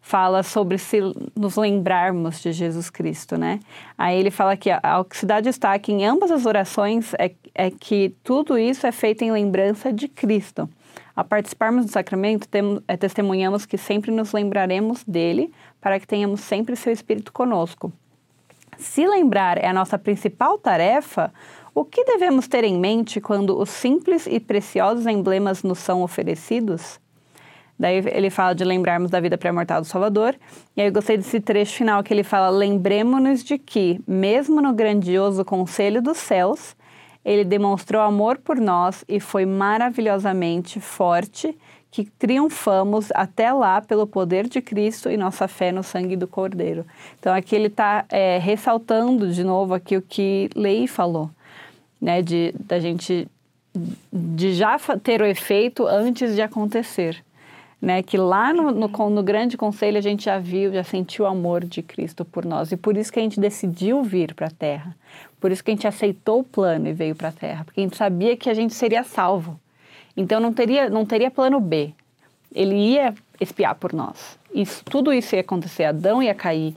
fala sobre se nos lembrarmos de Jesus Cristo, né? Aí ele fala que a se dá destaque em ambas as orações é, é que tudo isso é feito em lembrança de Cristo. Ao participarmos do sacramento, temos, é, testemunhamos que sempre nos lembraremos dele, para que tenhamos sempre seu Espírito conosco. Se lembrar é a nossa principal tarefa, o que devemos ter em mente quando os simples e preciosos emblemas nos são oferecidos? Daí ele fala de lembrarmos da vida pré-mortal do Salvador. E aí eu gostei desse trecho final que ele fala: lembremos-nos de que, mesmo no grandioso conselho dos céus, ele demonstrou amor por nós e foi maravilhosamente forte que triunfamos até lá pelo poder de Cristo e nossa fé no sangue do Cordeiro. Então aqui ele está é, ressaltando de novo aqui o que Lei falou, né, de da gente de já ter o efeito antes de acontecer. Né, que lá no, no, no, grande conselho a gente já viu, já sentiu o amor de Cristo por nós. E por isso que a gente decidiu vir para a Terra. Por isso que a gente aceitou o plano e veio para a Terra, porque a gente sabia que a gente seria salvo. Então não teria, não teria plano B. Ele ia espiar por nós. Isso, tudo isso ia acontecer. Adão ia cair,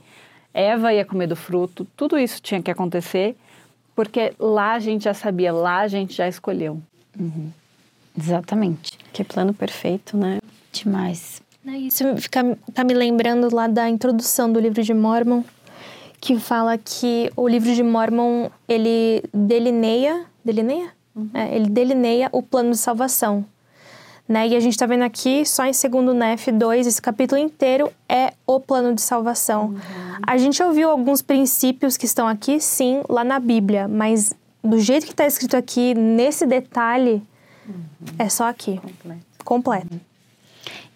Eva ia comer do fruto, tudo isso tinha que acontecer, porque lá a gente já sabia, lá a gente já escolheu. Uhum. Exatamente. Que plano perfeito, né? Demais. Isso fica, tá me lembrando lá da introdução do livro de Mormon, que fala que o livro de Mormon, ele delineia, delineia? Uhum. É, ele delineia o plano de salvação. Né? E a gente está vendo aqui, só em segundo Nef 2, esse capítulo inteiro é o plano de salvação. Uhum. A gente ouviu alguns princípios que estão aqui, sim, lá na Bíblia, mas do jeito que está escrito aqui, nesse detalhe, uhum. é só aqui. Completo. Completo.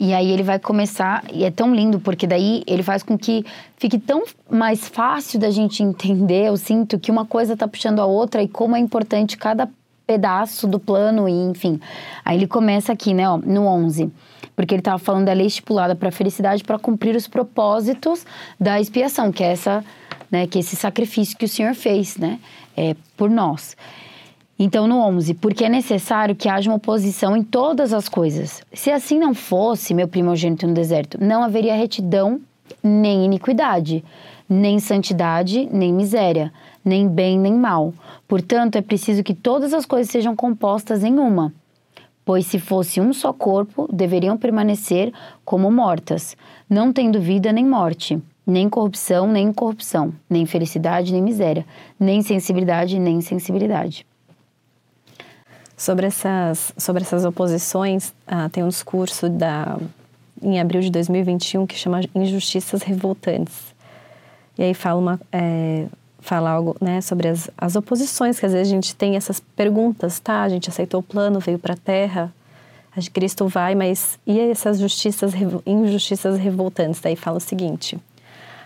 E aí ele vai começar, e é tão lindo, porque daí ele faz com que fique tão mais fácil da gente entender, eu sinto, que uma coisa está puxando a outra e como é importante cada pedaço do plano, e enfim. Aí ele começa aqui, né, ó, no 11 porque ele estava falando da lei estipulada para a felicidade para cumprir os propósitos da expiação, que é essa, né, que é esse sacrifício que o Senhor fez, né, é, por nós. Então, no 11, porque é necessário que haja uma oposição em todas as coisas. Se assim não fosse, meu primogênito no deserto, não haveria retidão nem iniquidade, nem santidade, nem miséria, nem bem, nem mal. Portanto, é preciso que todas as coisas sejam compostas em uma. Pois se fosse um só corpo, deveriam permanecer como mortas, não tendo vida nem morte, nem corrupção nem incorrupção, nem felicidade nem miséria, nem sensibilidade nem insensibilidade. Sobre essas, sobre essas oposições, ah, tem um discurso da, em abril de 2021 que chama Injustiças Revoltantes. E aí fala, uma, é, fala algo né, sobre as, as oposições, que às vezes a gente tem essas perguntas, tá? A gente aceitou o plano, veio para a Terra, Cristo vai, mas e essas justiças, injustiças revoltantes? Daí fala o seguinte: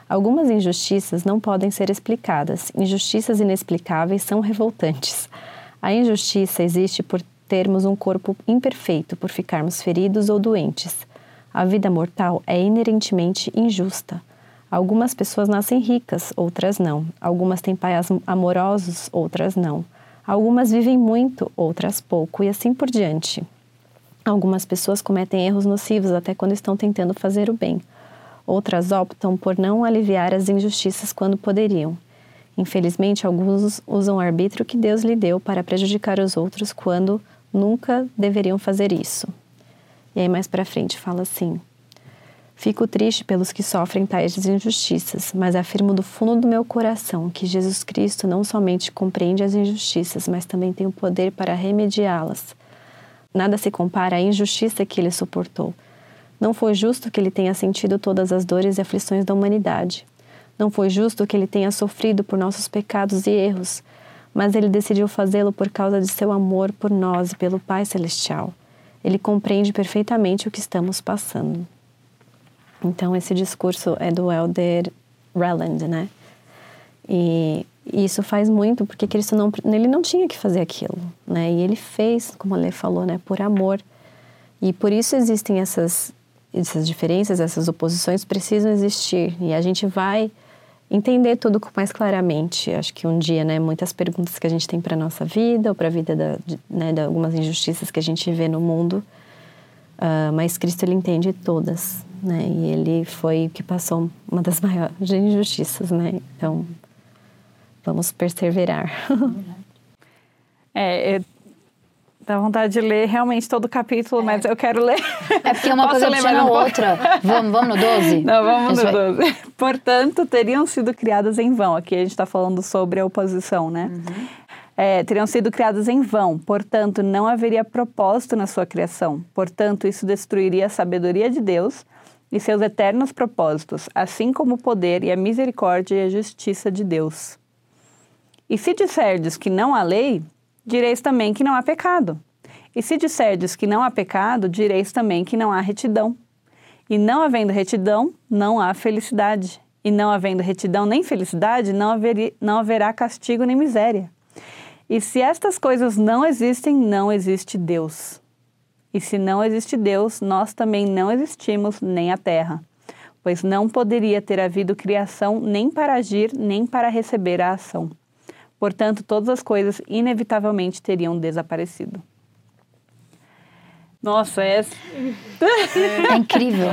Algumas injustiças não podem ser explicadas. Injustiças inexplicáveis são revoltantes. A injustiça existe por termos um corpo imperfeito, por ficarmos feridos ou doentes. A vida mortal é inerentemente injusta. Algumas pessoas nascem ricas, outras não. Algumas têm pais amorosos, outras não. Algumas vivem muito, outras pouco, e assim por diante. Algumas pessoas cometem erros nocivos até quando estão tentando fazer o bem. Outras optam por não aliviar as injustiças quando poderiam. Infelizmente, alguns usam o arbítrio que Deus lhe deu para prejudicar os outros quando nunca deveriam fazer isso. E aí mais para frente fala assim: Fico triste pelos que sofrem tais injustiças, mas afirmo do fundo do meu coração que Jesus Cristo não somente compreende as injustiças, mas também tem o poder para remediá-las. Nada se compara à injustiça que ele suportou. Não foi justo que ele tenha sentido todas as dores e aflições da humanidade. Não foi justo que ele tenha sofrido por nossos pecados e erros, mas ele decidiu fazê-lo por causa de seu amor por nós e pelo Pai Celestial. Ele compreende perfeitamente o que estamos passando. Então, esse discurso é do Elder Relland, né? E isso faz muito, porque Cristo não, ele não tinha que fazer aquilo, né? E ele fez, como a Lê falou, né? Por amor. E por isso existem essas, essas diferenças, essas oposições precisam existir. E a gente vai entender tudo mais claramente. Acho que um dia, né, muitas perguntas que a gente tem para nossa vida ou para a vida da, de, né, de algumas injustiças que a gente vê no mundo, uh, mas Cristo ele entende todas, né? E ele foi o que passou uma das maiores injustiças, né? Então, vamos perseverar. É, Dá vontade de ler realmente todo o capítulo, é. mas eu quero ler. É porque uma Posso coisa a outra. Vamos, vamos no 12? Não, vamos no 12. Portanto, teriam sido criadas em vão. Aqui a gente está falando sobre a oposição, né? Uhum. É, teriam sido criadas em vão, portanto, não haveria propósito na sua criação. Portanto, isso destruiria a sabedoria de Deus e seus eternos propósitos, assim como o poder e a misericórdia e a justiça de Deus. E se disserdes que não há lei, direis também que não há pecado. E se disserdes que não há pecado, direis também que não há retidão. E não havendo retidão, não há felicidade. E não havendo retidão nem felicidade, não, haveri, não haverá castigo nem miséria. E se estas coisas não existem, não existe Deus. E se não existe Deus, nós também não existimos, nem a terra. Pois não poderia ter havido criação nem para agir, nem para receber a ação. Portanto, todas as coisas inevitavelmente teriam desaparecido. Nossa, é. É incrível.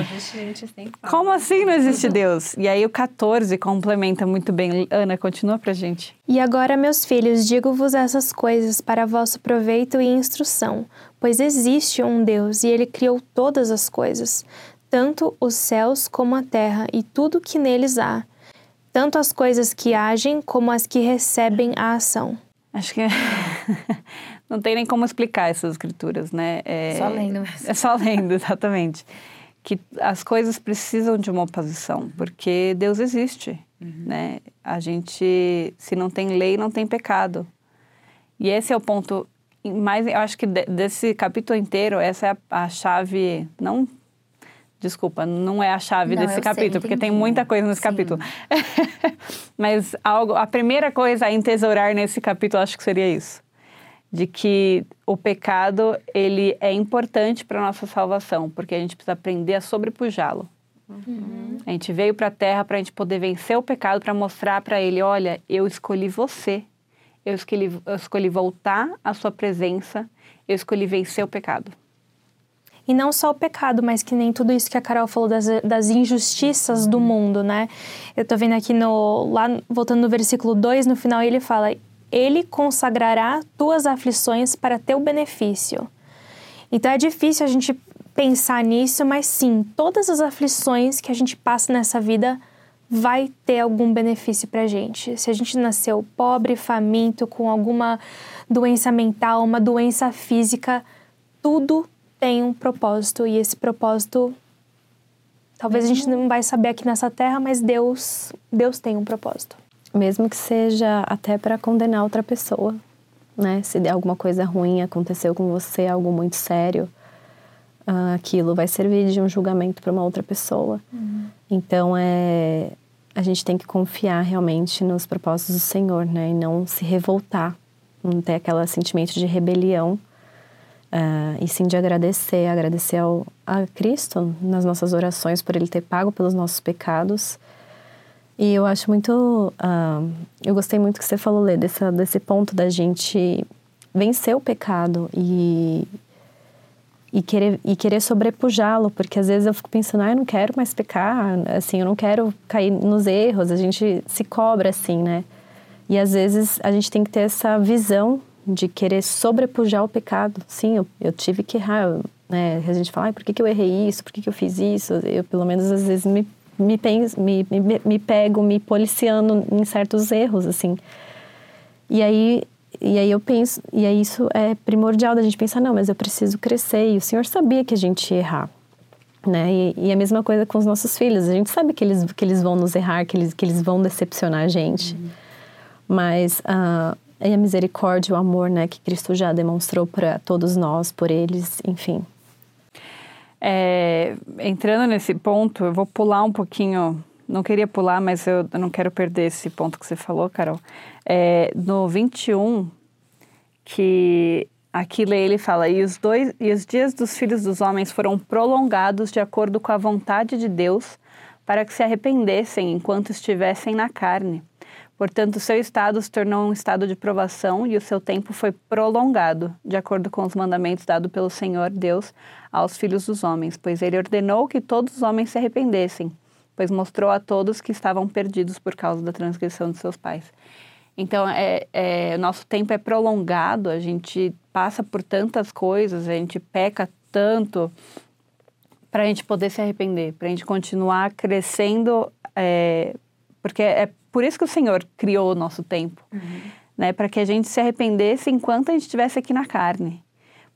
Como assim não existe Deus? E aí o 14 complementa muito bem. Ana, continua pra gente. E agora, meus filhos, digo-vos essas coisas para vosso proveito e instrução, pois existe um Deus e ele criou todas as coisas, tanto os céus como a terra e tudo que neles há, tanto as coisas que agem como as que recebem a ação. Acho que não tem nem como explicar essas escrituras, né? É, só lendo. É só lendo, exatamente. Que as coisas precisam de uma oposição, porque Deus existe, uhum. né? A gente, se não tem lei, não tem pecado. E esse é o ponto mais, eu acho que desse capítulo inteiro, essa é a, a chave, não Desculpa, não é a chave não, desse capítulo, sei, porque tem muita coisa nesse Sim. capítulo. Mas algo, a primeira coisa a entesourar nesse capítulo, acho que seria isso. De que o pecado, ele é importante para a nossa salvação, porque a gente precisa aprender a sobrepujá-lo. Uhum. A gente veio para a Terra para a gente poder vencer o pecado, para mostrar para ele, olha, eu escolhi você. Eu escolhi, eu escolhi voltar à sua presença. Eu escolhi vencer o pecado. E não só o pecado, mas que nem tudo isso que a Carol falou das, das injustiças do mundo, né? Eu tô vendo aqui no. Lá, voltando no versículo 2, no final ele fala: Ele consagrará tuas aflições para teu benefício. Então é difícil a gente pensar nisso, mas sim, todas as aflições que a gente passa nessa vida vai ter algum benefício pra gente. Se a gente nasceu pobre, faminto, com alguma doença mental, uma doença física, tudo tem um propósito e esse propósito talvez a gente não vai saber aqui nessa terra, mas Deus, Deus tem um propósito. Mesmo que seja até para condenar outra pessoa, né? Se alguma coisa ruim aconteceu com você, algo muito sério, uh, aquilo vai servir de um julgamento para uma outra pessoa. Uhum. Então é a gente tem que confiar realmente nos propósitos do Senhor, né? E não se revoltar, não ter aquele sentimento de rebelião Uh, e sim de agradecer, agradecer ao, a Cristo nas nossas orações por Ele ter pago pelos nossos pecados. E eu acho muito. Uh, eu gostei muito que você falou, Lê, desse, desse ponto da gente vencer o pecado e, e querer, e querer sobrepujá-lo, porque às vezes eu fico pensando, ah, eu não quero mais pecar, assim, eu não quero cair nos erros, a gente se cobra assim, né? E às vezes a gente tem que ter essa visão de querer sobrepujar o pecado. Sim, eu, eu tive que errar. Né? A gente fala, ah, por que, que eu errei isso? Por que, que eu fiz isso? Eu, pelo menos, às vezes, me, me, penso, me, me, me pego me policiando em certos erros, assim. E aí, e aí eu penso, e aí isso é primordial da gente pensar, não, mas eu preciso crescer. E o Senhor sabia que a gente ia errar. Né? E, e, a mesma coisa com os nossos filhos. A gente sabe que eles, que eles vão nos errar, que eles, que eles vão decepcionar a gente. Uhum. Mas uh, e a misericórdia, o amor, né, que Cristo já demonstrou para todos nós, por eles, enfim. É, entrando nesse ponto, eu vou pular um pouquinho. Não queria pular, mas eu, não quero perder esse ponto que você falou, Carol. É, no 21, que aqui ele fala: e os, dois, e os dias dos filhos dos homens foram prolongados de acordo com a vontade de Deus, para que se arrependessem enquanto estivessem na carne. Portanto, seu estado se tornou um estado de provação e o seu tempo foi prolongado, de acordo com os mandamentos dados pelo Senhor Deus aos filhos dos homens, pois ele ordenou que todos os homens se arrependessem, pois mostrou a todos que estavam perdidos por causa da transgressão de seus pais. Então, é, é, nosso tempo é prolongado, a gente passa por tantas coisas, a gente peca tanto para a gente poder se arrepender, para a gente continuar crescendo, é, porque é por isso que o Senhor criou o nosso tempo, uhum. né? Para que a gente se arrependesse enquanto a gente estivesse aqui na carne.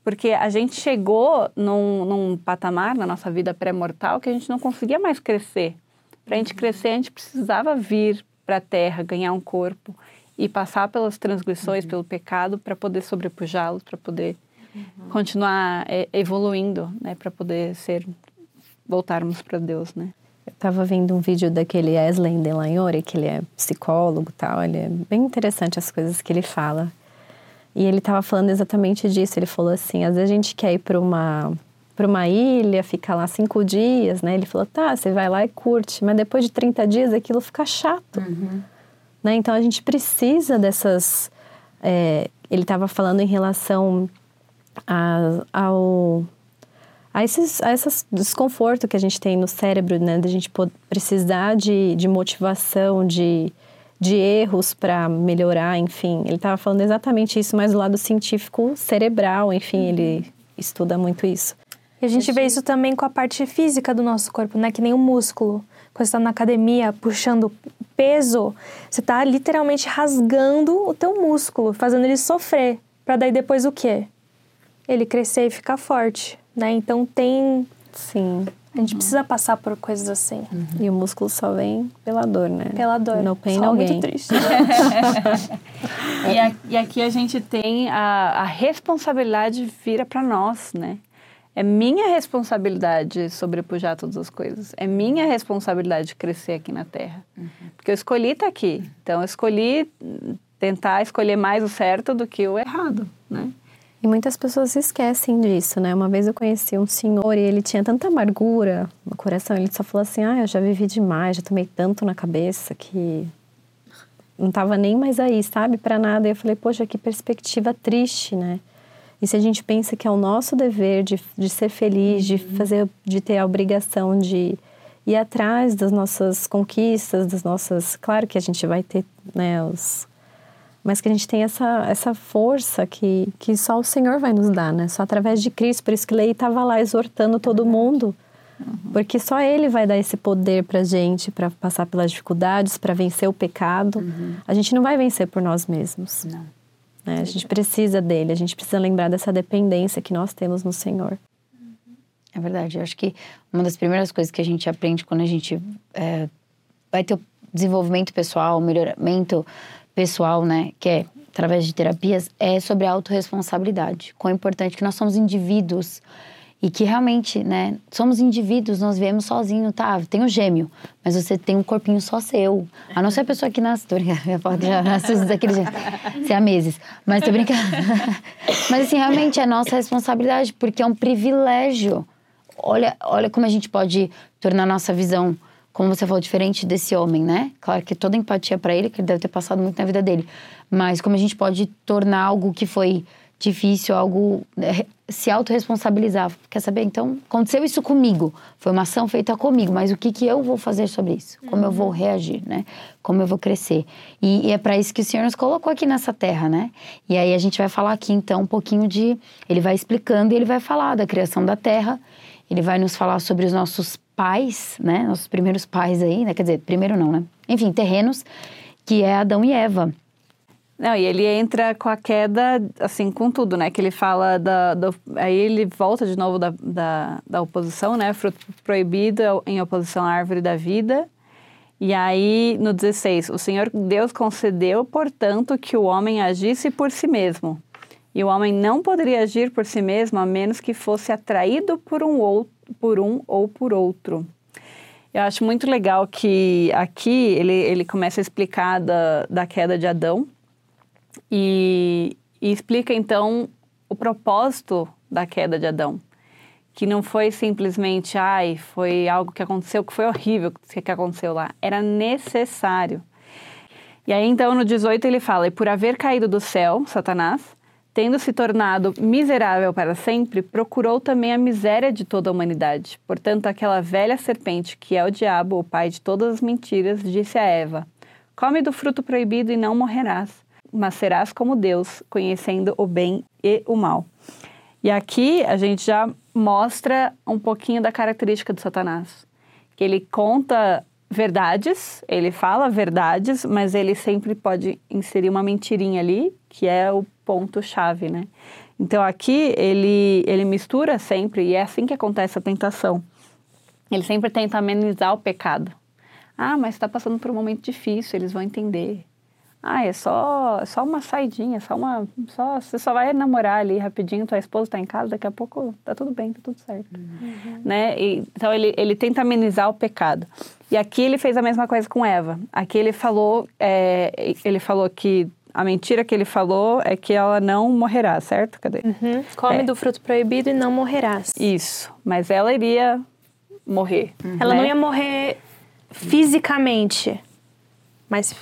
Porque a gente chegou num, num patamar na nossa vida pré-mortal que a gente não conseguia mais crescer. Para a gente uhum. crescer, a gente precisava vir para a terra, ganhar um corpo e passar pelas transgressões, uhum. pelo pecado, para poder sobrepujá-los, para poder uhum. continuar é, evoluindo, né? Para poder ser voltarmos para Deus, né? Eu estava vendo um vídeo daquele Eslen Delanhore, que ele é psicólogo tal, ele é bem interessante as coisas que ele fala. E ele estava falando exatamente disso. Ele falou assim: às vezes a gente quer ir para uma para uma ilha, ficar lá cinco dias, né? Ele falou, tá, você vai lá e curte, mas depois de 30 dias aquilo fica chato, uhum. né? Então a gente precisa dessas. É, ele estava falando em relação a, ao a esses, a esses desconforto que a gente tem no cérebro, né? De a gente precisar de, de motivação, de, de erros para melhorar, enfim. Ele estava falando exatamente isso, mas do lado científico cerebral, enfim, ele estuda muito isso. E a gente vê isso também com a parte física do nosso corpo, né? Que nem o músculo. Quando você está na academia puxando peso, você está literalmente rasgando o teu músculo, fazendo ele sofrer. Para daí depois o quê? Ele crescer e ficar forte, né? Então tem... Sim. A gente uhum. precisa passar por coisas assim. Uhum. E o músculo só vem pela dor, né? Pela dor. No pain, no muito triste. e, a, e, aqui a gente tem a, a responsabilidade vira para nós, né? É minha responsabilidade sobrepujar todas as coisas. É minha responsabilidade crescer aqui na Terra. Uhum. Porque eu escolhi estar tá aqui. Então, eu escolhi tentar escolher mais o certo do que o errado, né? E muitas pessoas esquecem disso, né? Uma vez eu conheci um senhor e ele tinha tanta amargura no coração. Ele só falou assim, ah, eu já vivi demais, já tomei tanto na cabeça que não tava nem mais aí, sabe? Para nada. E eu falei, poxa, que perspectiva triste, né? E se a gente pensa que é o nosso dever de, de ser feliz, de uhum. fazer, de ter a obrigação de ir atrás das nossas conquistas, das nossas, claro que a gente vai ter, né, os mas que a gente tem essa, essa força que, que só o Senhor vai nos dar, né? Só através de Cristo. Por isso que Lei estava lá exortando todo mundo, uhum. porque só Ele vai dar esse poder para gente, para passar pelas dificuldades, para vencer o pecado. Uhum. A gente não vai vencer por nós mesmos. Não. Né? A gente precisa dele, a gente precisa lembrar dessa dependência que nós temos no Senhor. É verdade. Eu acho que uma das primeiras coisas que a gente aprende quando a gente é, vai ter o desenvolvimento pessoal, melhoramento pessoal, né, que é através de terapias, é sobre a autorresponsabilidade. Quão importante que nós somos indivíduos e que realmente, né, somos indivíduos, nós viemos sozinhos, tá? Tem o gêmeo, mas você tem um corpinho só seu. A não ser a pessoa que nasce, tô brincando, minha foto já nasce daquele jeito, se há meses. Mas tô brincando. mas assim, realmente é nossa responsabilidade, porque é um privilégio. Olha, olha como a gente pode tornar nossa visão, como você falou, diferente desse homem, né? Claro que toda empatia para ele, que ele deve ter passado muito na vida dele. Mas como a gente pode tornar algo que foi difícil, algo né, se autorresponsabilizar. Quer saber? Então, aconteceu isso comigo. Foi uma ação feita comigo, mas o que, que eu vou fazer sobre isso? Como uhum. eu vou reagir, né? Como eu vou crescer? E, e é para isso que o Senhor nos colocou aqui nessa terra, né? E aí a gente vai falar aqui, então, um pouquinho de... Ele vai explicando e ele vai falar da criação da terra. Ele vai nos falar sobre os nossos pais, né? Nossos primeiros pais aí, né? Quer dizer, primeiro não, né? Enfim, terrenos, que é Adão e Eva. Não, e ele entra com a queda, assim, com tudo, né? Que ele fala da. Aí ele volta de novo da, da, da, oposição, né? Fruto proibido em oposição à árvore da vida. E aí, no 16, o Senhor Deus concedeu, portanto, que o homem agisse por si mesmo. E o homem não poderia agir por si mesmo a menos que fosse atraído por um, ou, por um ou por outro. Eu acho muito legal que aqui ele, ele começa a explicar da, da queda de Adão, e, e explica então o propósito da queda de Adão. Que não foi simplesmente, ai, foi algo que aconteceu que foi horrível que, aconteceu lá. Era necessário. E aí então no 18 ele fala: E por haver caído do céu, Satanás, tendo se tornado miserável para sempre, procurou também a miséria de toda a humanidade. Portanto, aquela velha serpente, que é o diabo, o pai de todas as mentiras, disse a Eva: Come do fruto proibido e não morrerás mas serás como Deus, conhecendo o bem e o mal. E aqui a gente já mostra um pouquinho da característica do Satanás, que ele conta verdades, ele fala verdades, mas ele sempre pode inserir uma mentirinha ali, que é o ponto chave, né? Então aqui ele ele mistura sempre e é assim que acontece a tentação. Ele sempre tenta amenizar o pecado. Ah, mas está passando por um momento difícil, eles vão entender. Ah, é só, só uma saidinha, só uma. Só, você só vai namorar ali rapidinho, tua esposa está em casa, daqui a pouco tá tudo bem, tá tudo certo. Uhum. Né? E, então ele, ele tenta amenizar o pecado. E aqui ele fez a mesma coisa com Eva. Aqui ele falou, é, ele falou que a mentira que ele falou é que ela não morrerá, certo? Cadê? Uhum. Come é. do fruto proibido e não morrerás. Isso. Mas ela iria morrer. Uhum. Ela né? não ia morrer fisicamente mas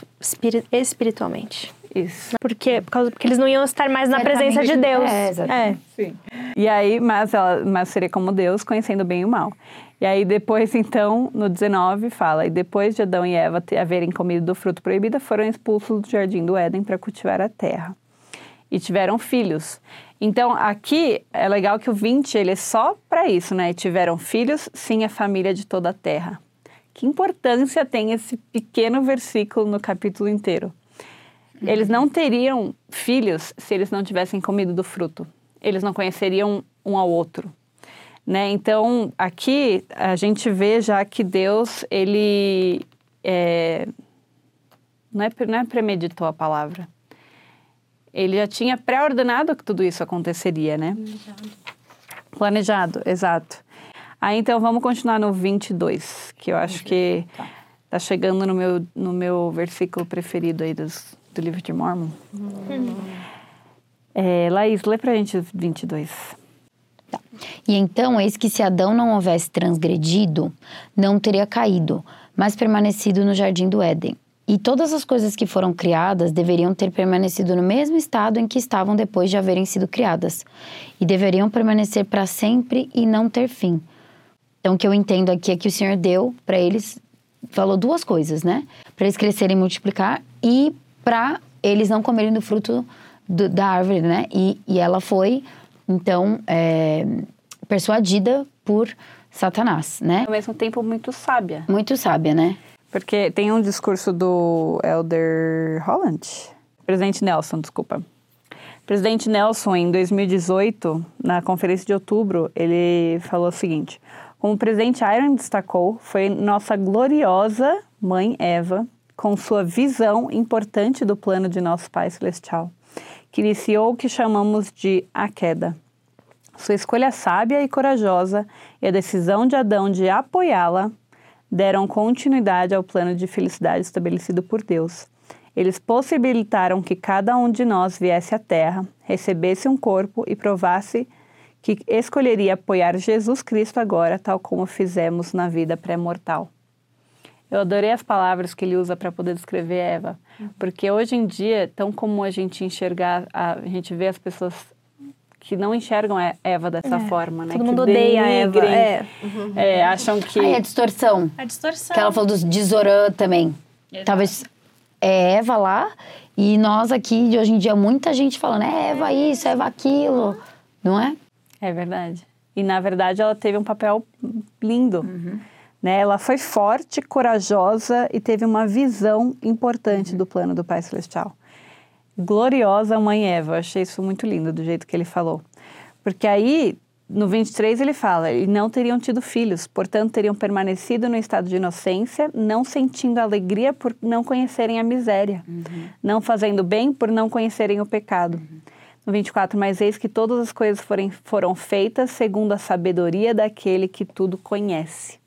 espiritualmente. Isso. Porque, por causa, porque eles não iam estar mais na presença de Deus. É, exatamente. Sim. E aí, mas ela mas seria como Deus, conhecendo o bem e o mal. E aí depois, então, no 19, fala, e depois de Adão e Eva haverem comido do fruto proibido, foram expulsos do jardim do Éden para cultivar a terra. E tiveram filhos. Então, aqui é legal que o 20, ele é só para isso, né? Tiveram filhos, sim, a família de toda a terra. Que importância tem esse pequeno versículo no capítulo inteiro? Eles não teriam filhos se eles não tivessem comido do fruto. Eles não conheceriam um ao outro. Né? Então, aqui a gente vê já que Deus, ele é, não, é, não é premeditou a palavra. Ele já tinha pré-ordenado que tudo isso aconteceria, né? Planejado, exato. Aí então vamos continuar no 22, que eu acho que tá chegando no meu, no meu versículo preferido aí dos, do livro de Mormon. É, Laís, lê pra gente o 22. E então, eis que se Adão não houvesse transgredido, não teria caído, mas permanecido no jardim do Éden. E todas as coisas que foram criadas deveriam ter permanecido no mesmo estado em que estavam depois de haverem sido criadas, e deveriam permanecer para sempre e não ter fim. Então, o que eu entendo aqui é que o Senhor deu para eles, falou duas coisas, né? Para eles crescerem e multiplicar e para eles não comerem do fruto do- da árvore, né? E, e ela foi, então, é, persuadida por Satanás, né? Ao mesmo tempo, muito sábia. Muito sábia, né? Porque tem um discurso do Elder Holland, presidente Nelson, desculpa. Presidente Nelson, em 2018, na conferência de outubro, ele falou o seguinte: Como o presidente Iron destacou, foi nossa gloriosa mãe Eva, com sua visão importante do plano de nosso Pai Celestial, que iniciou o que chamamos de a queda. Sua escolha sábia e corajosa e a decisão de Adão de apoiá-la deram continuidade ao plano de felicidade estabelecido por Deus. Eles possibilitaram que cada um de nós viesse à Terra, recebesse um corpo e provasse que escolheria apoiar Jesus Cristo agora, tal como fizemos na vida pré-mortal. Eu adorei as palavras que ele usa para poder descrever Eva, porque hoje em dia é tão comum a gente enxergar, a, gente vê as pessoas que não enxergam a Eva dessa forma, né? Todo que mundo odeia a Eva. É. é, acham que Aí a distorção, A distorção. que ela falou dos de Zorã também. Talvez é Eva lá e nós aqui, de hoje em dia, muita gente falando é Eva isso, Eva aquilo, não é? É verdade. E na verdade ela teve um papel lindo. Né? Ela foi forte, corajosa e teve uma visão importante do plano do Pai Celestial. Gloriosa Mãe Eva, eu achei isso muito lindo do jeito que ele falou. Porque aí, no 23, ele fala: e não teriam tido filhos, portanto teriam permanecido no estado de inocência, não sentindo alegria por não conhecerem a miséria, não fazendo bem por não conhecerem o pecado. No 24, mas eis que todas as coisas forem, foram feitas segundo a sabedoria daquele que tudo conhece.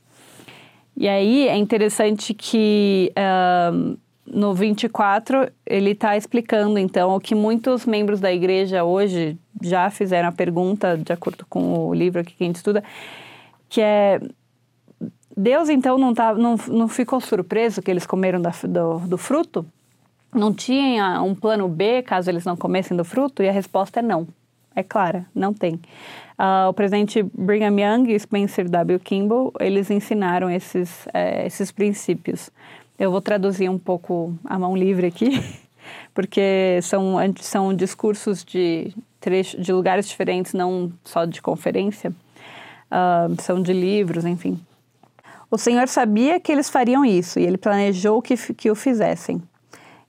E aí é interessante que ahn, no 24 ele está explicando então o que muitos membros da igreja hoje já fizeram a pergunta, de acordo com o livro aqui que a gente estuda, que é Deus então não, tá, não, não ficou surpreso que eles comeram da- do, do fruto? Não tinha um plano B caso eles não comessem do fruto? E a resposta é não. É clara, não tem. Ah, o presidente Brigham Young e Spencer W. Kimball, eles ensinaram esses, eh, esses princípios. Eu vou traduzir um pouco a mão livre aqui, porque são, são discursos de, trecho, de lugares diferentes, não só de conferência. Ah, são de livros, enfim. O Senhor sabia que eles fariam isso e ele planejou que, que o fizessem.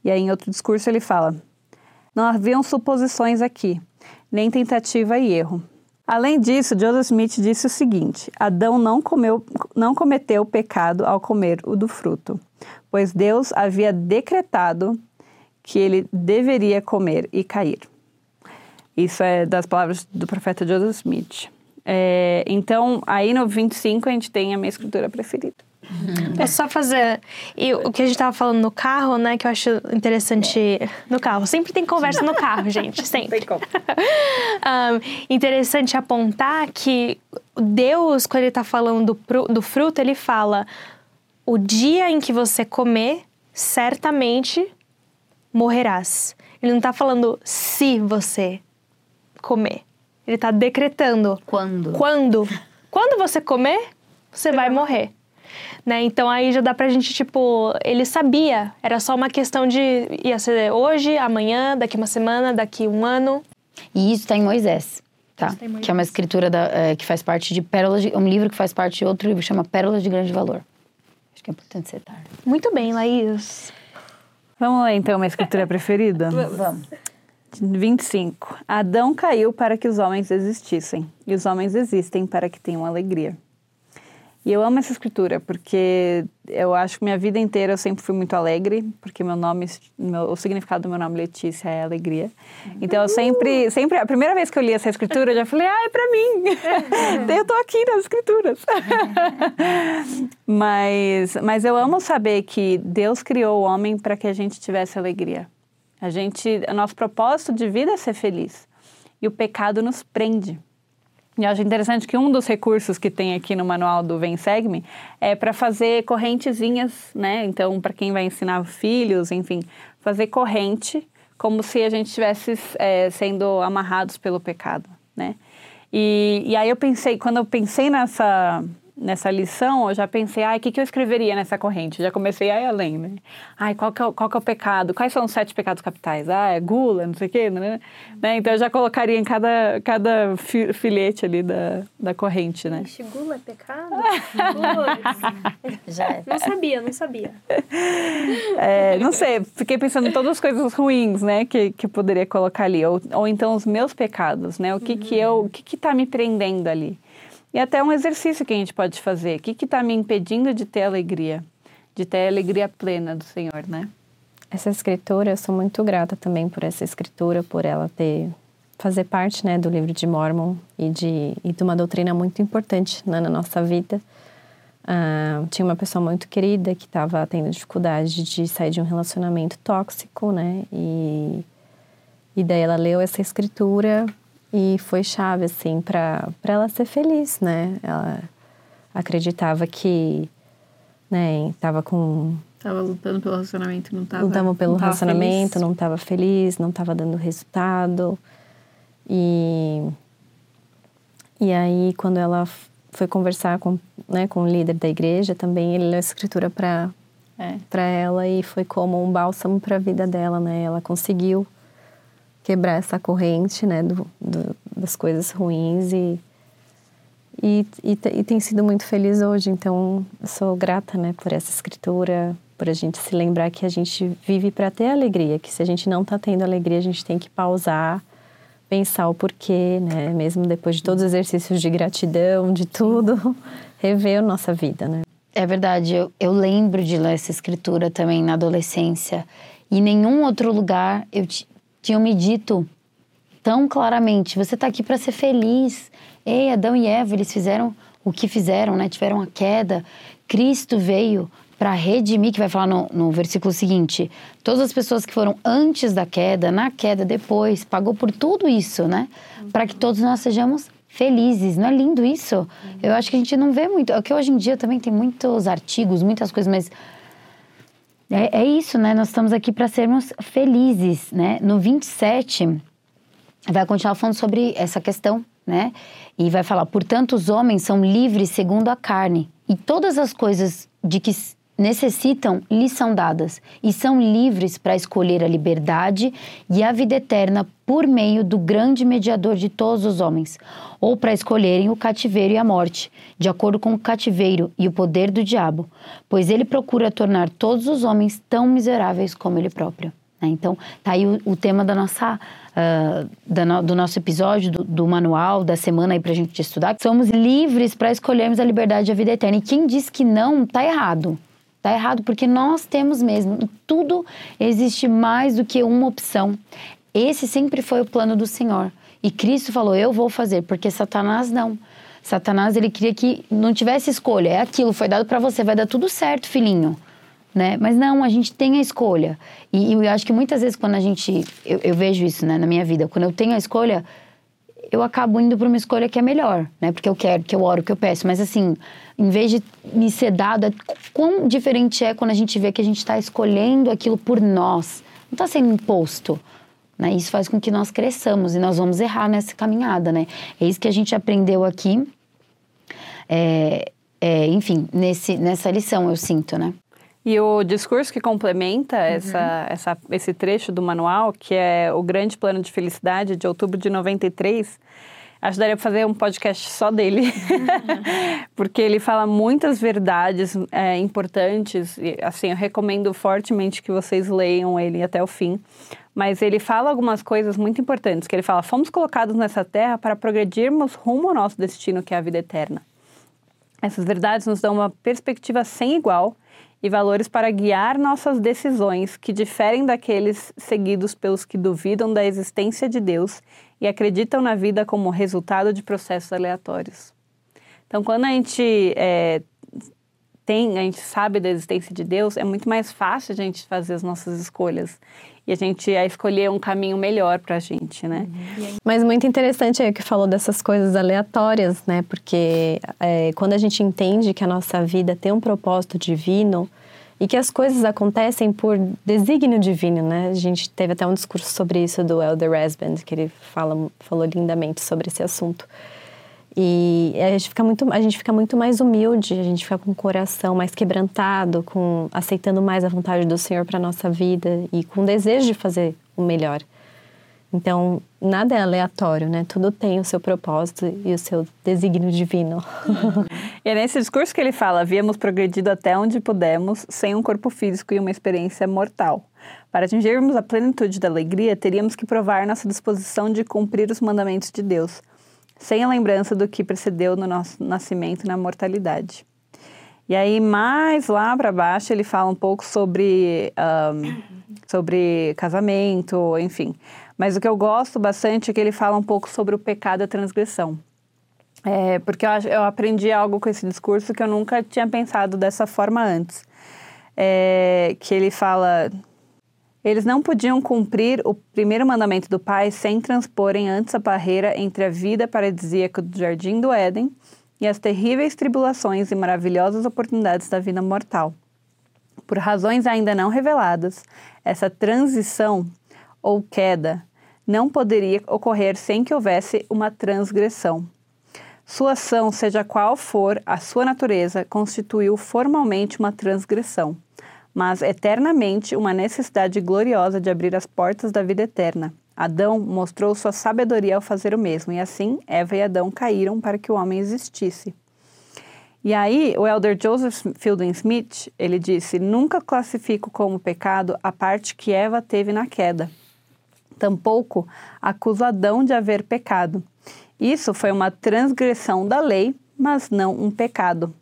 E aí, em outro discurso, ele fala: Não haviam suposições aqui, nem tentativa e erro. Além disso, Joseph Smith disse o seguinte: Adão não, comeu, não cometeu pecado ao comer o do fruto, pois Deus havia decretado que ele deveria comer e cair. Isso é das palavras do profeta Joseph Smith. É, então, aí no 25 a gente tem a minha escritura preferida. Posso só fazer. E o que a gente tava falando no carro, né? Que eu acho interessante. No carro. Sempre tem conversa no carro, gente. Sempre. Um, interessante apontar que Deus, quando ele tá falando do, do fruto, ele fala: o dia em que você comer, certamente morrerás. Ele não está falando se você comer. Ele está decretando. Quando? Quando? Quando você comer, você vai morrer. Né? Então aí já dá pra gente, tipo, ele sabia. Era só uma questão de ia ser hoje, amanhã, daqui uma semana, daqui um ano. E isso está em Moisés, tá? Tá em Moisés. Que é uma escritura da, é, que faz parte de Pérolas de, um livro que faz parte de outro livro que chama Pérolas de Grande Valor. Acho que é importante citar. Muito bem, Laís. Vamos lá então, minha escritura preferida? Vamos. 25. Adão caiu para que os homens existissem, e os homens existem para que tenham alegria. E eu amo essa escritura, porque eu acho que minha vida inteira eu sempre fui muito alegre, porque meu nome, meu, o significado do meu nome Letícia é alegria. Então eu sempre, sempre, a primeira vez que eu li essa escritura, eu já falei, ah, é pra mim. eu tô aqui nas escrituras. mas, mas eu amo saber que Deus criou o homem para que a gente tivesse alegria. A gente, o nosso propósito de vida é ser feliz. E o pecado nos prende. E eu acho interessante que um dos recursos que tem aqui no manual do Vem Segue-me é para fazer correntezinhas, né? Então, para quem vai ensinar filhos, enfim, fazer corrente como se a gente estivesse é, sendo amarrados pelo pecado, né? E, e aí eu pensei, quando eu pensei nessa, nessa lição, eu já pensei, ai, o que, que eu escreveria nessa corrente? Já comecei a ir além, né? Ai, qual que, é, o- qual que é o pecado? Quais são os sete pecados capitais? Ah, é gula, não sei o quê, né? né? Então eu já colocaria em cada, cada fi- filete ali da, da corrente, né? Gula é pecado? Já é. não sabia, não sabia. É, não sei, fiquei pensando em todas as coisas ruins, né, que, que eu poderia colocar ali. Ou, ou então os meus pecados, né? O que que eu, o que que tá me prendendo ali? E até um exercício que a gente pode fazer. O que que tá me impedindo de ter alegria? De ter a alegria plena do Senhor, né? Essa escritura, eu sou muito grata também por essa escritura, por ela ter fazer parte, né, do livro de Mormon e de e de uma doutrina muito importante né, na nossa vida. Ah, tinha uma pessoa muito querida que estava tendo dificuldade de sair de um relacionamento tóxico, né? E e daí ela leu essa escritura e foi chave assim para para ela ser feliz, né? Ela acreditava que, né, estava com Tava lutando pelo relacionamento, não tava. estava pelo não tava relacionamento, feliz. não estava feliz, não estava dando resultado. E, e aí, quando ela foi conversar com, né, com o líder da igreja, também ele leu a escritura para É. para ela e foi como um bálsamo para a vida dela, né? Ela conseguiu quebrar essa corrente, né, do, do- das coisas ruins e e, e, e tem sido muito feliz hoje. Então, sou grata, né, por essa escritura, por a gente se lembrar que a gente vive para ter alegria, que se a gente não está tendo alegria, a gente tem que pausar, pensar o porquê, né, mesmo depois de todos os exercícios de gratidão, de tudo, rever a nossa vida, né. É verdade, eu, eu lembro de ler essa escritura também na adolescência. E em nenhum outro lugar eu tinham me dito tão claramente: você está aqui para ser feliz. Ei, Adão e Eva, eles fizeram o que fizeram, né? Tiveram a queda. Cristo veio para redimir, que vai falar no, no versículo seguinte: todas as pessoas que foram antes da queda, na queda, depois, pagou por tudo isso, né? Para que todos nós sejamos felizes. Não é lindo isso? Eu acho que a gente não vê muito. É que hoje em dia também tem muitos artigos, muitas coisas, mas é, é isso, né? Nós estamos aqui para sermos felizes, né? No 27, vai continuar falando sobre essa questão, né? E vai falar: portanto, os homens são livres segundo a carne, e todas as coisas de que necessitam lhes são dadas, e são livres para escolher a liberdade e a vida eterna por meio do grande mediador de todos os homens, ou para escolherem o cativeiro e a morte, de acordo com o cativeiro e o poder do diabo, pois ele procura tornar todos os homens tão miseráveis como ele próprio. né? Então, tá aí o, o tema da nossa, da no- do nosso episódio, do, do manual da semana aí pra gente estudar. Somos livres para escolhermos a liberdade e a vida eterna. E quem diz que não, tá errado. Tá errado, porque nós temos mesmo. Tudo existe mais do que uma opção. Esse sempre foi o plano do Senhor. E Cristo falou: Eu vou fazer, porque Satanás não. Satanás ele queria que não tivesse escolha. É aquilo, foi dado para você, vai dar tudo certo, filhinho né? Mas não, a gente tem a escolha. E, e eu acho que muitas vezes quando a gente. Eu, eu vejo isso né, na minha vida. Quando eu tenho a escolha, eu acabo indo para uma escolha que é melhor, né? Porque eu quero, que eu oro, que eu peço. Mas assim, em vez de me ser dado, é- quão diferente é quando a gente vê que a gente está escolhendo aquilo por nós, não está sendo imposto. Né? Isso faz com que nós cresçamos e nós vamos errar nessa caminhada, né? É isso que a gente aprendeu aqui. É, é, enfim, nesse, nessa lição eu sinto, né? E o discurso que complementa uhum. essa, essa, esse trecho do manual, que é o Grande Plano de Felicidade, de outubro de 93, Acho que daria para fazer um podcast só dele, porque ele fala muitas verdades é, importantes. E, assim, eu recomendo fortemente que vocês leiam ele até o fim. Mas ele fala algumas coisas muito importantes, que ele fala: fomos colocados nessa terra para progredirmos rumo ao nosso destino, que é a vida eterna. Essas verdades nos dão uma perspectiva sem igual e valores para guiar nossas decisões, que diferem daqueles seguidos pelos que duvidam da existência de Deus e acreditam na vida como resultado de processos aleatórios. Então, quando a gente é, tem, a gente sabe da existência de Deus, é muito mais fácil a gente fazer as nossas escolhas e a gente a escolher um caminho melhor para a gente, né? Uhum. Mas muito interessante aí que falou dessas coisas aleatórias, né? Porque é, quando a gente entende que a nossa vida tem um propósito divino, e que as coisas acontecem por desígnio divino, né? A gente teve até um discurso sobre isso do Elder Resband, que ele fala, falou lindamente sobre esse assunto. E a gente fica muito, a gente fica muito mais humilde, a gente fica com o coração mais quebrantado, com aceitando mais a vontade do Senhor para nossa vida e com desejo de fazer o melhor. Então, nada é aleatório, né? Tudo tem o seu propósito e o seu desígnio divino. e é nesse discurso que ele fala: havíamos progredido até onde pudemos, sem um corpo físico e uma experiência mortal. Para atingirmos a plenitude da alegria, teríamos que provar nossa disposição de cumprir os mandamentos de Deus, sem a lembrança do que precedeu no nosso nascimento na mortalidade. E aí, mais lá para baixo, ele fala um pouco sobre, um, sobre casamento, enfim. Mas o que eu gosto bastante é que ele fala um pouco sobre o pecado e a transgressão. É, porque eu, eu aprendi algo com esse discurso que eu nunca tinha pensado dessa forma antes. É, que ele fala: eles não podiam cumprir o primeiro mandamento do Pai sem transporem antes a barreira entre a vida paradisíaca do jardim do Éden e as terríveis tribulações e maravilhosas oportunidades da vida mortal. Por razões ainda não reveladas, essa transição ou queda não poderia ocorrer sem que houvesse uma transgressão. Sua ação, seja qual for a sua natureza, constituiu formalmente uma transgressão, mas eternamente uma necessidade gloriosa de abrir as portas da vida eterna. Adão mostrou sua sabedoria ao fazer o mesmo, e assim Eva e Adão caíram para que o homem existisse. E aí, o elder Joseph Fielding Smith, ele disse: "Nunca classifico como pecado a parte que Eva teve na queda, tampouco acuso Adão de haver pecado. Isso foi uma transgressão da lei, mas não um pecado,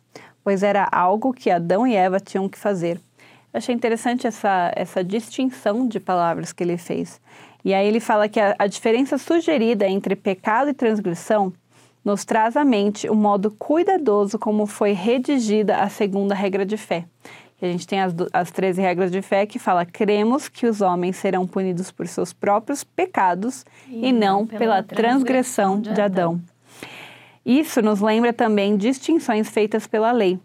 pois era algo que Adão e Eva tinham que fazer. Eu achei interessante essa, essa distinção de palavras que ele fez. E aí ele fala que a, a diferença sugerida entre pecado e transgressão nos traz à mente o modo cuidadoso como foi redigida a segunda regra de fé. A gente tem as, as 13 regras de fé que fala: cremos que os homens serão punidos por seus próprios pecados e, e não pela, pela transgressão, de, Adão. Adão. Isso nos lembra também distinções feitas pela lei.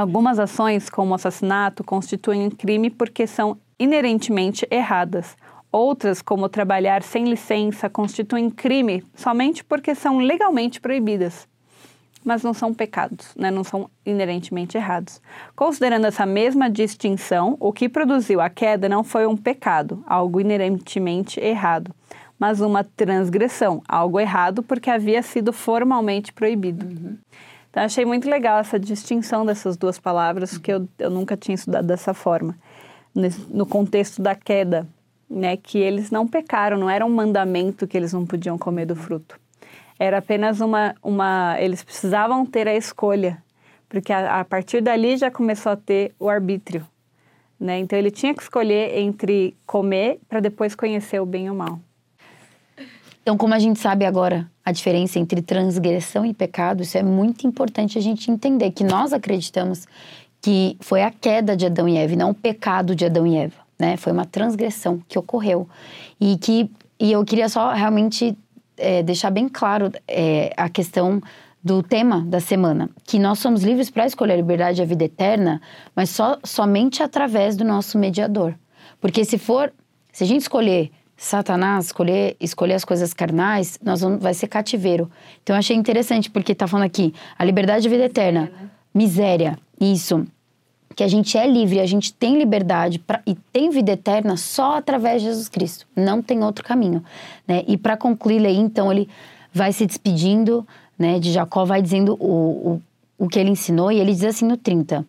Algumas ações, como assassinato, constituem um crime porque são inerentemente erradas. Outras, como trabalhar sem licença, constituem crime somente porque são legalmente proibidas mas não são pecados, né? não são inerentemente errados. Considerando essa mesma distinção, o que produziu a queda não foi um pecado, algo inerentemente errado, mas uma transgressão, algo errado porque havia sido formalmente proibido. Uhum. Então, achei muito legal essa distinção dessas duas palavras, que eu, eu nunca tinha estudado dessa forma, nesse, no contexto da queda, né? que eles não pecaram, não era um mandamento que eles não podiam comer do fruto. Era apenas uma, uma. Eles precisavam ter a escolha, porque a, a partir dali já começou a ter o arbítrio. Né? Então ele tinha que escolher entre comer para depois conhecer o bem e o mal. Então, como a gente sabe agora a diferença entre transgressão e pecado, isso é muito importante a gente entender que nós acreditamos que foi a queda de Adão e Eva, não o pecado de Adão e Eva, né? Foi uma transgressão que ocorreu e que e eu queria só realmente é, deixar bem claro é, a questão do tema da semana, que nós somos livres para escolher a liberdade e a vida eterna, mas só somente através do nosso mediador. Porque se for Se a gente escolher Satanás, escolher, escolher as coisas carnais, nós vamos, vai ser cativeiro. Então eu achei interessante, porque tá falando aqui, a liberdade e vida eterna, miséria, isso. Que a gente é livre, a gente tem liberdade pra, e tem vida eterna só através de Jesus Cristo. Não tem outro caminho. Né? E para concluir aí, então, ele vai se despedindo né, de Jacó, vai dizendo o, o, o que ele ensinou, e ele diz assim no 30.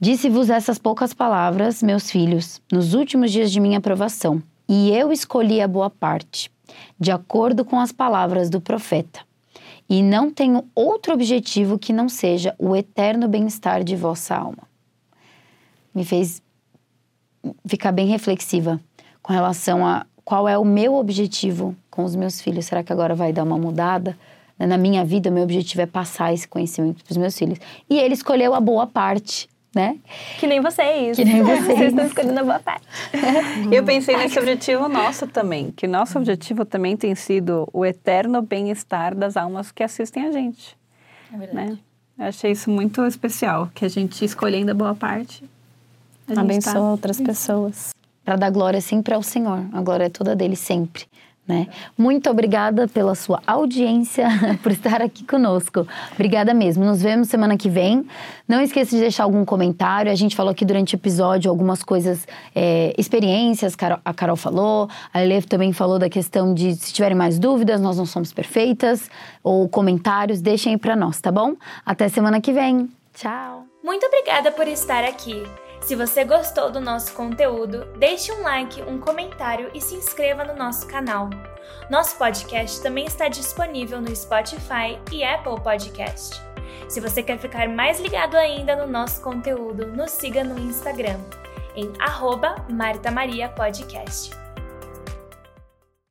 Disse-vos essas poucas palavras, meus filhos, nos últimos dias de minha aprovação e eu escolhi a boa parte, de acordo com as palavras do profeta. E não tenho outro objetivo que não seja o eterno bem-estar de vossa alma. Me fez ficar bem reflexiva com relação a qual é o meu objetivo com os meus filhos. Será que agora vai dar uma mudada? Na minha vida, meu objetivo é passar esse conhecimento para os meus filhos. E ele escolheu a boa parte né? Que nem vocês. Que nem vocês. vocês estão escolhendo a boa parte. Eu pensei nesse objetivo nosso também, que nosso objetivo também tem sido o eterno bem-estar das almas que assistem a gente. É verdade. Né? Eu achei isso muito especial, que a gente escolhendo a boa parte. A Abençoa tá... outras pessoas. Para dar glória sempre ao Senhor. A glória é toda dele sempre. Né? Muito obrigada pela sua audiência, por estar aqui conosco. Obrigada mesmo. Nos vemos semana que vem. Não esqueça de deixar algum comentário. A gente falou aqui durante o episódio algumas coisas, é, experiências, a Carol falou, a Elef também falou da questão de se tiverem mais dúvidas, nós não somos perfeitas, ou comentários, deixem aí para nós, tá bom? Até semana que vem. Tchau. Muito obrigada por estar aqui. Se você gostou do nosso conteúdo, deixe um like, um comentário e se inscreva no nosso canal. Nosso podcast também está disponível no Spotify e Apple Podcast. Se você quer ficar mais ligado ainda no nosso conteúdo, nos siga no Instagram em arroba Marta Maria Podcast.